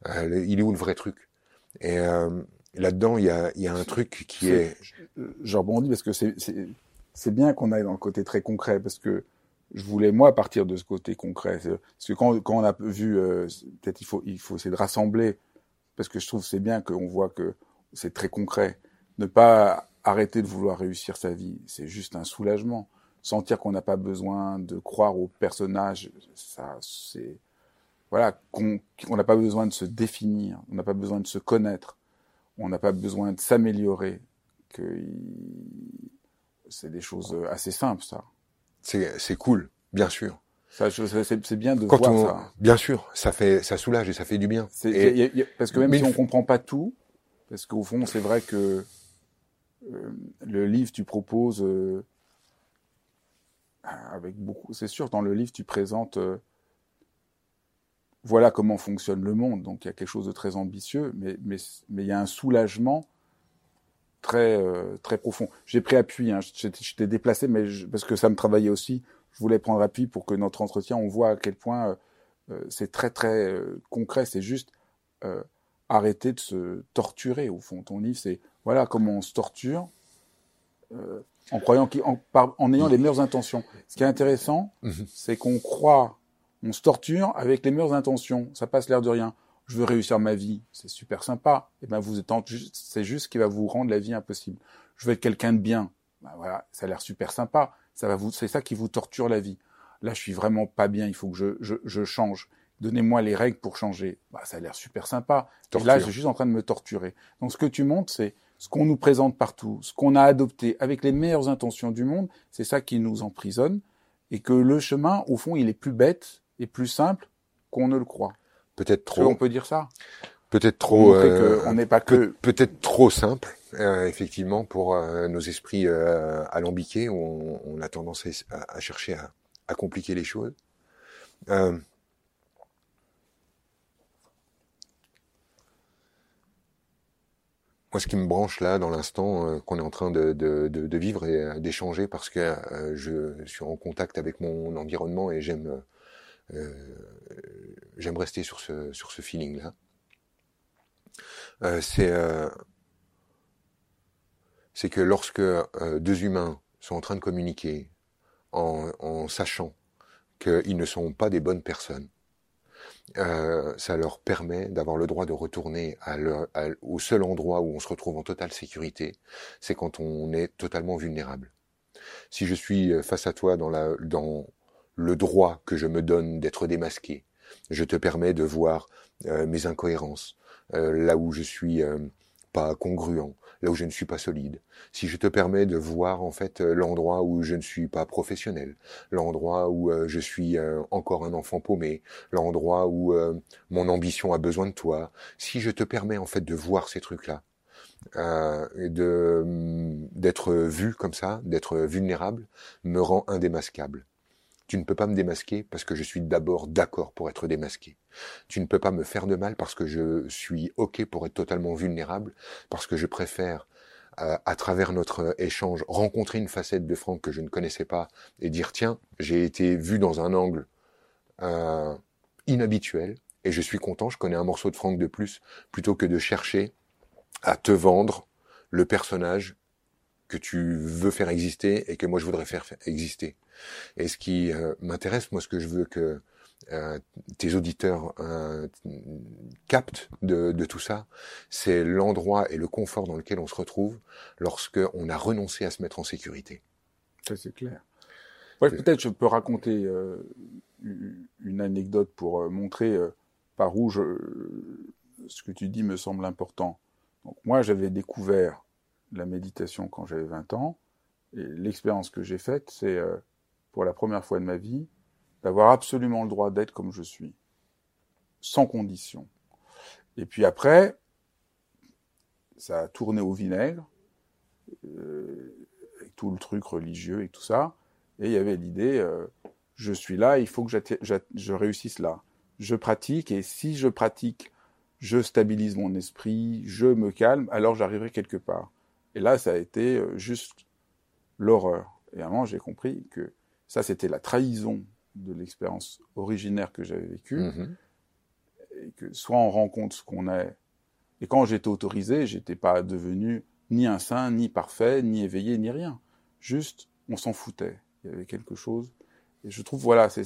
Il est où le vrai truc? Et là-dedans, il y a, y a, un truc qui est...
Je rebondis parce que c'est bien qu'on aille dans le côté très concret, parce que je voulais, moi, partir de ce côté concret. Parce que quand, quand on a vu, euh, peut-être il faut, il faut essayer de rassembler, parce que je trouve c'est bien qu'on voit que c'est très concret. Ne pas arrêter de vouloir réussir sa vie, c'est juste un soulagement. Sentir qu'on n'a pas besoin de croire au personnage, ça, c'est... Voilà, qu'on n'a pas besoin de se définir, on n'a pas besoin de se connaître on n'a pas besoin de s'améliorer, que c'est des choses assez simples, ça.
C'est cool, bien sûr.
C'est bien de voir ça.
Bien sûr, ça fait, ça soulage et ça fait du bien.
parce que même si on comprend pas tout, parce qu'au fond, c'est vrai que euh, le livre tu proposes euh, avec beaucoup. C'est sûr, dans le livre tu présentes euh, voilà comment fonctionne le monde. Donc il y a quelque chose de très ambitieux, mais, mais, mais il y a un soulagement très, euh, très profond. J'ai pris appui, hein, j'étais déplacé, mais parce que ça me travaillait aussi. Je voulais prendre appui pour que notre entretien, on voit à quel point euh, euh, c'est très, très concret. C'est juste arrêter de se torturer, au fond. Ton livre, c'est voilà comment on se torture en croyant en, en ayant les meilleures intentions. Ce qui est intéressant, mmh c'est qu'on croit on se torture avec les meilleures intentions. Ça passe l'air de rien. Je veux réussir ma vie. C'est super sympa. Et eh ben, vous êtes c'est juste ce qui va vous rendre la vie impossible. Je veux être quelqu'un de bien. Ben voilà, ça a l'air super sympa. Ça va vous, c'est ça qui vous torture la vie. Là, je suis vraiment pas bien. Il faut que je, je, je change. Donnez-moi les règles pour changer. Ben, ça a l'air super sympa. Et là, je suis juste en train de me torturer. Donc, ce que tu montres, c'est ce qu'on nous présente partout, ce qu'on a adopté avec les meilleures intentions du monde, c'est ça qui nous emprisonne. Et que le chemin, au fond, il est plus bête est plus simple qu'on ne le croit.
Peut-être trop.
On peut dire ça?
Peut-être trop.
Euh, on n'est pas que.
Peut-être trop simple, euh, effectivement, pour euh, nos esprits alambiqués. On, on, a tendance à, chercher à, à, compliquer les choses. moi, ce qui me branche là, dans l'instant qu'on est en train de, de, de, de vivre et d'échanger, parce que je suis en contact avec mon environnement et j'aime j'aime rester sur ce, sur ce feeling-là. Euh, c'est euh, que lorsque deux humains sont en train de communiquer en, sachant qu'ils ne sont pas des bonnes personnes, euh, ça leur permet d'avoir le droit de retourner au seul endroit où on se retrouve en totale sécurité, c'est quand on est totalement vulnérable. Si je suis euh, face à toi dans, la, dans le droit que je me donne d'être démasqué, je te permets de voir euh, mes incohérences, là où je suis pas congruent, là où je ne suis pas solide, si je te permets de voir en fait euh, l'endroit où je ne suis pas professionnel, l'endroit où euh, je suis euh, encore un enfant paumé, l'endroit où mon ambition a besoin de toi, si je te permets en fait de voir ces trucs-là, et de mm, d'être vu comme ça, d'être vulnérable, me rend indémasquable. Tu ne peux pas me démasquer parce que je suis d'abord d'accord pour être démasqué. Tu ne peux pas me faire de mal parce que je suis OK pour être totalement vulnérable, parce que je préfère, euh, à travers notre échange, rencontrer une facette de Franck que je ne connaissais pas et dire, tiens, j'ai été vu dans un angle euh, inhabituel et je suis content, je connais un morceau de Franck de plus, plutôt que de chercher à te vendre le personnage que tu veux faire exister et que moi je voudrais faire exister. Et ce qui euh, m'intéresse, moi ce que je veux que euh, tes auditeurs euh, captent de, tout ça, c'est l'endroit et le confort dans lequel on se retrouve lorsque on a renoncé à se mettre en sécurité.
Ça c'est clair. Ouais, peut-être je peux raconter une anecdote pour montrer par où je, ce que tu dis me semble important. Donc moi j'avais découvert la méditation quand j'avais 20 ans. Et l'expérience que j'ai faite, c'est euh, pour la première fois de ma vie, d'avoir absolument le droit d'être comme je suis, sans condition. Et puis après, ça a tourné au vinaigre, euh, avec tout le truc religieux et tout ça. Et il y avait l'idée, euh, je suis là, il faut que je réussisse là. Je pratique, et si je pratique, je stabilise mon esprit, je me calme, alors j'arriverai quelque part. Et là, ça a été euh, juste l'horreur. Et à un moment, j'ai compris que ça, c'était la trahison de l'expérience originaire que j'avais vécue. Mm-hmm. Et que soit on rencontre ce qu'on est. Et quand j'étais autorisé, j'étais pas devenu ni un saint, ni parfait, ni éveillé, ni rien. Juste, on s'en foutait. Il y avait quelque chose. Et je trouve, voilà, c'est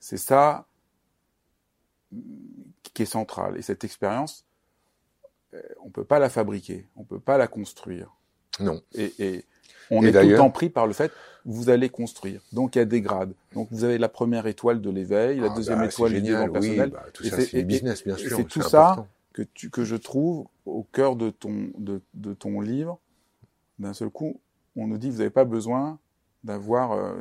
ça qui est central. Et cette expérience, on peut pas la fabriquer, on peut pas la construire.
Non.
Et, on est tout le temps pris par le fait vous allez construire. Donc il y a des grades. Donc vous avez la première étoile de l'éveil, la ah, deuxième bah, étoile du développement personnel.
Bah, tout ça c'est business bien sûr.
C'est tout ça que tu que je trouve au cœur de ton de, de ton livre. D'un seul coup, on nous dit vous n'avez pas besoin d'avoir euh,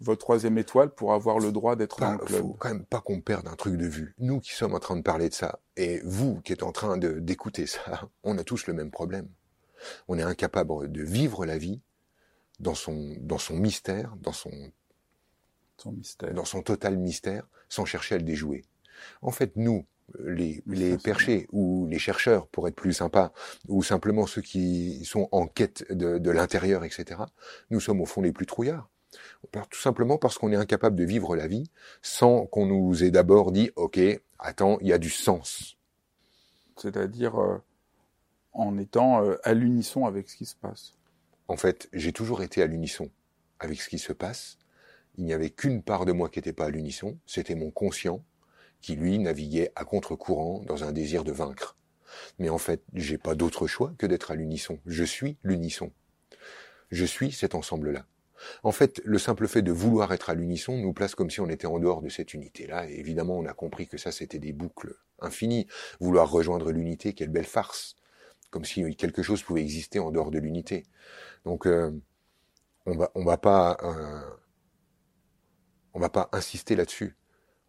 votre troisième étoile pour avoir le droit d'être dans le club.
Faut quand même pas qu'on perde un truc de vue. Nous qui sommes en train de parler de ça, et vous qui êtes en train de d'écouter ça, on a tous le même problème. On est incapable de vivre la vie dans son dans son mystère, dans son
son mystère,
dans son total mystère, sans chercher à le déjouer. En fait, nous, les, les perchés ou les chercheurs, pour être plus sympa, ou simplement ceux qui sont en quête de, de l'intérieur, etc., nous sommes au fond les plus trouillards. Tout simplement parce qu'on est incapable de vivre la vie sans qu'on nous ait d'abord dit, OK, attends, il y a du sens.
C'est-à-dire euh, en étant euh, à l'unisson avec ce qui se passe.
En fait, j'ai toujours été à l'unisson avec ce qui se passe. Il n'y avait qu'une part de moi qui n'était pas à l'unisson, c'était mon conscient, qui lui naviguait à contre-courant dans un désir de vaincre. Mais en fait, j'ai pas d'autre choix que d'être à l'unisson. Je suis l'unisson. Je suis cet ensemble-là. En fait, le simple fait de vouloir être à l'unisson nous place comme si on était en dehors de cette unité-là. Et évidemment, on a compris que ça, c'était des boucles infinies. Vouloir rejoindre l'unité, quelle belle farce. Comme si quelque chose pouvait exister en dehors de l'unité. Donc, euh, on va, va pas, euh, on va pas insister là-dessus.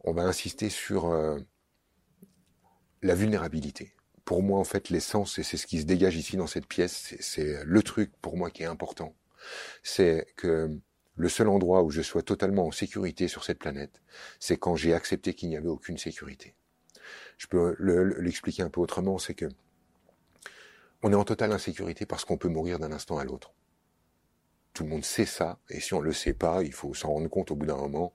On va insister sur euh, la vulnérabilité. Pour moi, en fait, l'essence, et c'est ce qui se dégage ici dans cette pièce, c'est le truc pour moi qui est important c'est que le seul endroit où je sois totalement en sécurité sur cette planète, c'est quand j'ai accepté qu'il n'y avait aucune sécurité. Je peux l'expliquer un peu autrement, c'est que on est en totale insécurité parce qu'on peut mourir d'un instant à l'autre. Tout le monde sait ça, et si on le sait pas, il faut s'en rendre compte au bout d'un moment.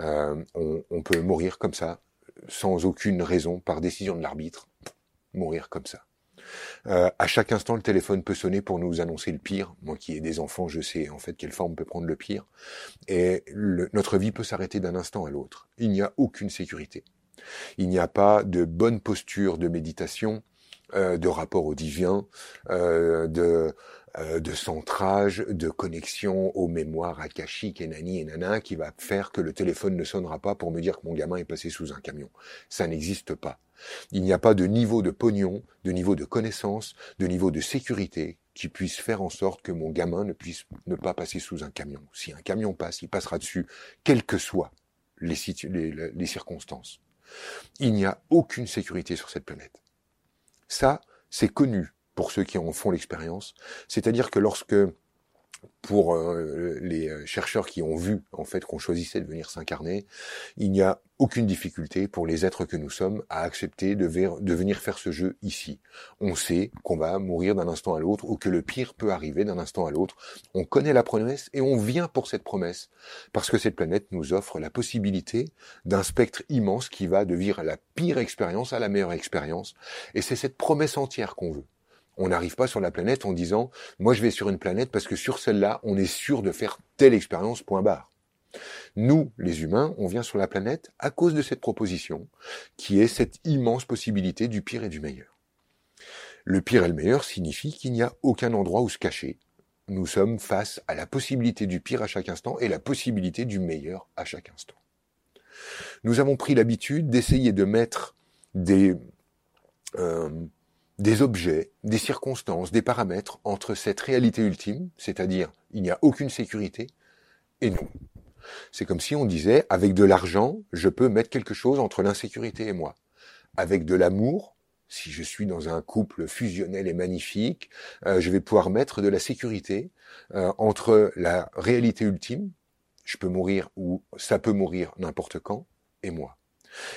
Euh, on peut mourir comme ça, sans aucune raison, par décision de l'arbitre, mourir comme ça. Euh, à chaque instant, le téléphone peut sonner pour nous annoncer le pire. Moi qui ai des enfants, je sais en fait quelle forme peut prendre le pire. Et notre vie peut s'arrêter d'un instant à l'autre. Il n'y a aucune sécurité. Il n'y a pas de bonne posture de méditation, euh, de rapport au divin, euh, de de centrage, de connexion aux mémoires akashiques et nani et nana qui va faire que le téléphone ne sonnera pas pour me dire que mon gamin est passé sous un camion. Ça n'existe pas. Il n'y a pas de niveau de pognon, de niveau de connaissance, de niveau de sécurité qui puisse faire en sorte que mon gamin ne puisse ne pas passer sous un camion. Si un camion passe, il passera dessus, quelles que soient les, les circonstances. Il n'y a aucune sécurité sur cette planète. Ça, c'est connu pour ceux qui en font l'expérience. C'est-à-dire que lorsque pour euh, les euh, chercheurs qui ont vu en fait qu'on choisissait de venir s'incarner, il n'y a aucune difficulté pour les êtres que nous sommes à accepter de, de venir faire ce jeu ici. On sait qu'on va mourir d'un instant à l'autre ou que le pire peut arriver d'un instant à l'autre. On connaît la promesse et on vient pour cette promesse parce que cette planète nous offre la possibilité d'un spectre immense qui va de vivre la pire expérience à la meilleure expérience et c'est cette promesse entière qu'on veut. On n'arrive pas sur la planète en disant moi je vais sur une planète parce que sur celle-là on est sûr de faire telle expérience point barre. Nous, les humains, on vient sur la planète à cause de cette proposition, qui est cette immense possibilité du pire et du meilleur. Le pire et le meilleur signifie qu'il n'y a aucun endroit où se cacher. Nous sommes face à la possibilité du pire à chaque instant et la possibilité du meilleur à chaque instant. Nous avons pris l'habitude d'essayer de mettre des, euh, des objets, des circonstances, des paramètres entre cette réalité ultime, c'est-à-dire il n'y a aucune sécurité, et nous. C'est comme si on disait, avec de l'argent, je peux mettre quelque chose entre l'insécurité et moi. Avec de l'amour, si je suis dans un couple fusionnel et magnifique, euh, je vais pouvoir mettre de la sécurité euh, entre la réalité ultime, je peux mourir ou ça peut mourir n'importe quand, et moi.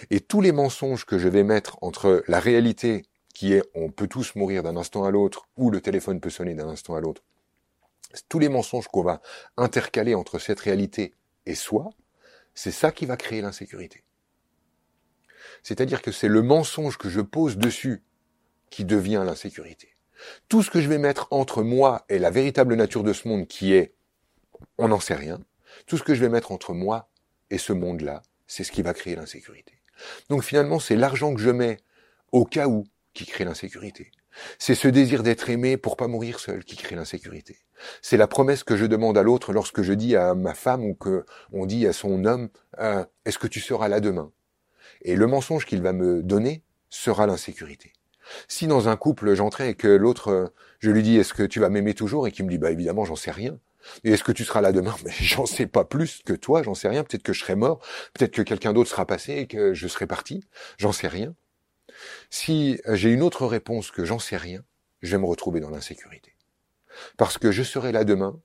Et tous les mensonges que je vais mettre entre la réalité qui est on peut tous mourir d'un instant à l'autre, ou le téléphone peut sonner d'un instant à l'autre, tous les mensonges qu'on va intercaler entre cette réalité et soi, c'est ça qui va créer l'insécurité. C'est-à-dire que c'est le mensonge que je pose dessus qui devient l'insécurité. Tout ce que je vais mettre entre moi et la véritable nature de ce monde qui est on n'en sait rien, tout ce que je vais mettre entre moi et ce monde-là, c'est ce qui va créer l'insécurité. Donc finalement, c'est l'argent que je mets au cas où qui crée l'insécurité. C'est ce désir d'être aimé pour pas mourir seul qui crée l'insécurité. C'est la promesse que je demande à l'autre lorsque je dis à ma femme ou que on dit à son homme euh, est-ce que tu seras là demain? Et le mensonge qu'il va me donner sera l'insécurité. Si dans un couple j'entrais et que l'autre euh, je lui dis est-ce que tu vas m'aimer toujours? et qu'il me dit bah évidemment j'en sais rien. Et est-ce que tu seras là demain? Mais j'en sais pas plus que toi, j'en sais rien. Peut-être que je serai mort, peut-être que quelqu'un d'autre sera passé et que je serai parti. J'en sais rien. Si j'ai une autre réponse que j'en sais rien, je vais me retrouver dans l'insécurité. Parce que je serai là demain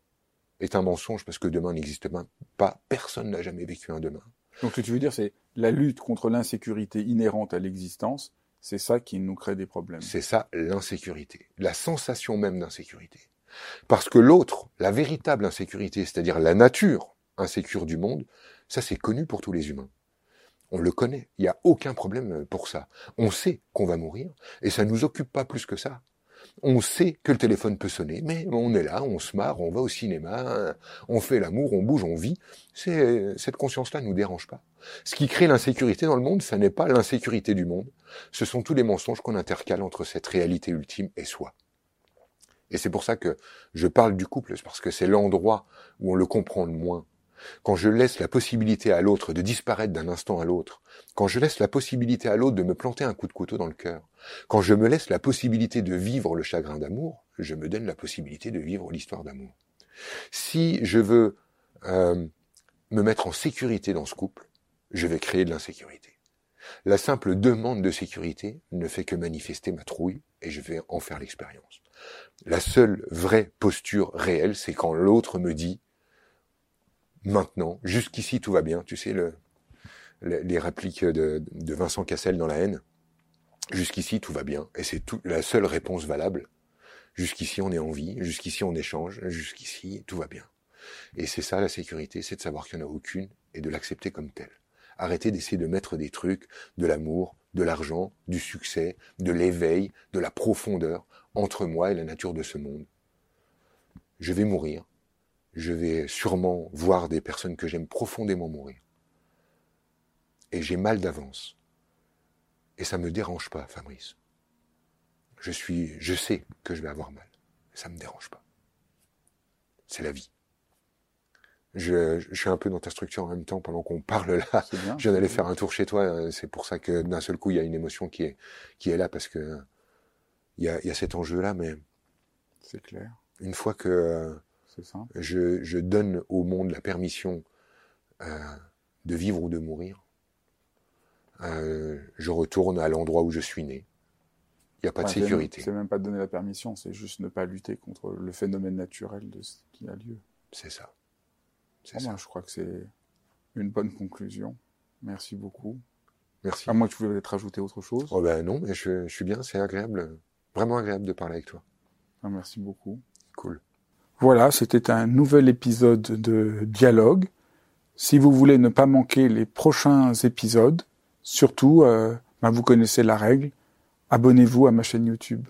est un mensonge parce que demain n'existe pas. Personne n'a jamais vécu un demain.
Donc ce que tu veux dire, c'est la lutte contre l'insécurité inhérente à l'existence, c'est ça qui nous crée des problèmes.
C'est ça l'insécurité, la sensation même d'insécurité. Parce que l'autre, la véritable insécurité, c'est-à-dire la nature insécure du monde, ça c'est connu pour tous les humains. On le connaît. Il n'y a aucun problème pour ça. On sait qu'on va mourir et ça ne nous occupe pas plus que ça. On sait que le téléphone peut sonner, mais on est là, on se marre, on va au cinéma, on fait l'amour, on bouge, on vit. Cette conscience-là ne nous dérange pas. Ce qui crée l'insécurité dans le monde, ça n'est pas l'insécurité du monde. Ce sont tous les mensonges qu'on intercale entre cette réalité ultime et soi. Et c'est pour ça que je parle du couple, parce que c'est l'endroit où on le comprend le moins quand je laisse la possibilité à l'autre de disparaître d'un instant à l'autre, quand je laisse la possibilité à l'autre de me planter un coup de couteau dans le cœur, quand je me laisse la possibilité de vivre le chagrin d'amour, je me donne la possibilité de vivre l'histoire d'amour. Si je veux euh, me mettre en sécurité dans ce couple, je vais créer de l'insécurité. La simple demande de sécurité ne fait que manifester ma trouille et je vais en faire l'expérience. La seule vraie posture réelle, c'est quand l'autre me dit maintenant, jusqu'ici tout va bien. Tu sais, le, les répliques de, de, Vincent Cassel dans La haine. Jusqu'ici tout va bien. Et c'est la seule réponse valable. Jusqu'ici on est en vie, jusqu'ici on échange, jusqu'ici tout va bien. Et c'est ça la sécurité, c'est de savoir qu'il n'y en a aucune et de l'accepter comme telle. Arrêtez d'essayer de mettre des trucs, de l'amour, de l'argent, du succès, de l'éveil, de la profondeur entre moi et la nature de ce monde. Je vais mourir. Je vais sûrement voir des personnes que j'aime profondément mourir. Et j'ai mal d'avance. Et ça me dérange pas, Fabrice. Je suis, je sais que je vais avoir mal. Ça me dérange pas. C'est la vie. Je, je, suis un peu dans ta structure en même temps pendant qu'on parle là.
Bien,
je viens d'aller faire un tour chez toi. C'est pour ça que d'un seul coup il y a une émotion qui est qui est là parce que il y a, il y a cet enjeu là. Mais
c'est clair.
Une fois que je, je, donne au monde la permission euh, de vivre ou de mourir, euh, je retourne à l'endroit où je suis né. Il n'y a pas
enfin,
de sécurité.
C'est même pas donner la permission, c'est juste ne pas lutter contre le phénomène naturel de ce qui a lieu.
C'est ça.
C'est ça. Moi, je crois que c'est une bonne conclusion. Merci beaucoup.
Merci.
À moins que tu voulais peut-être ajouter autre chose.
Oh ben non, mais je, je suis bien, c'est agréable, vraiment agréable de parler avec toi.
Ah, merci beaucoup.
Cool.
Voilà, c'était un nouvel épisode de Dialogue. Si vous voulez ne pas manquer les prochains épisodes, surtout, euh, ben vous connaissez la règle, abonnez-vous à ma chaîne YouTube.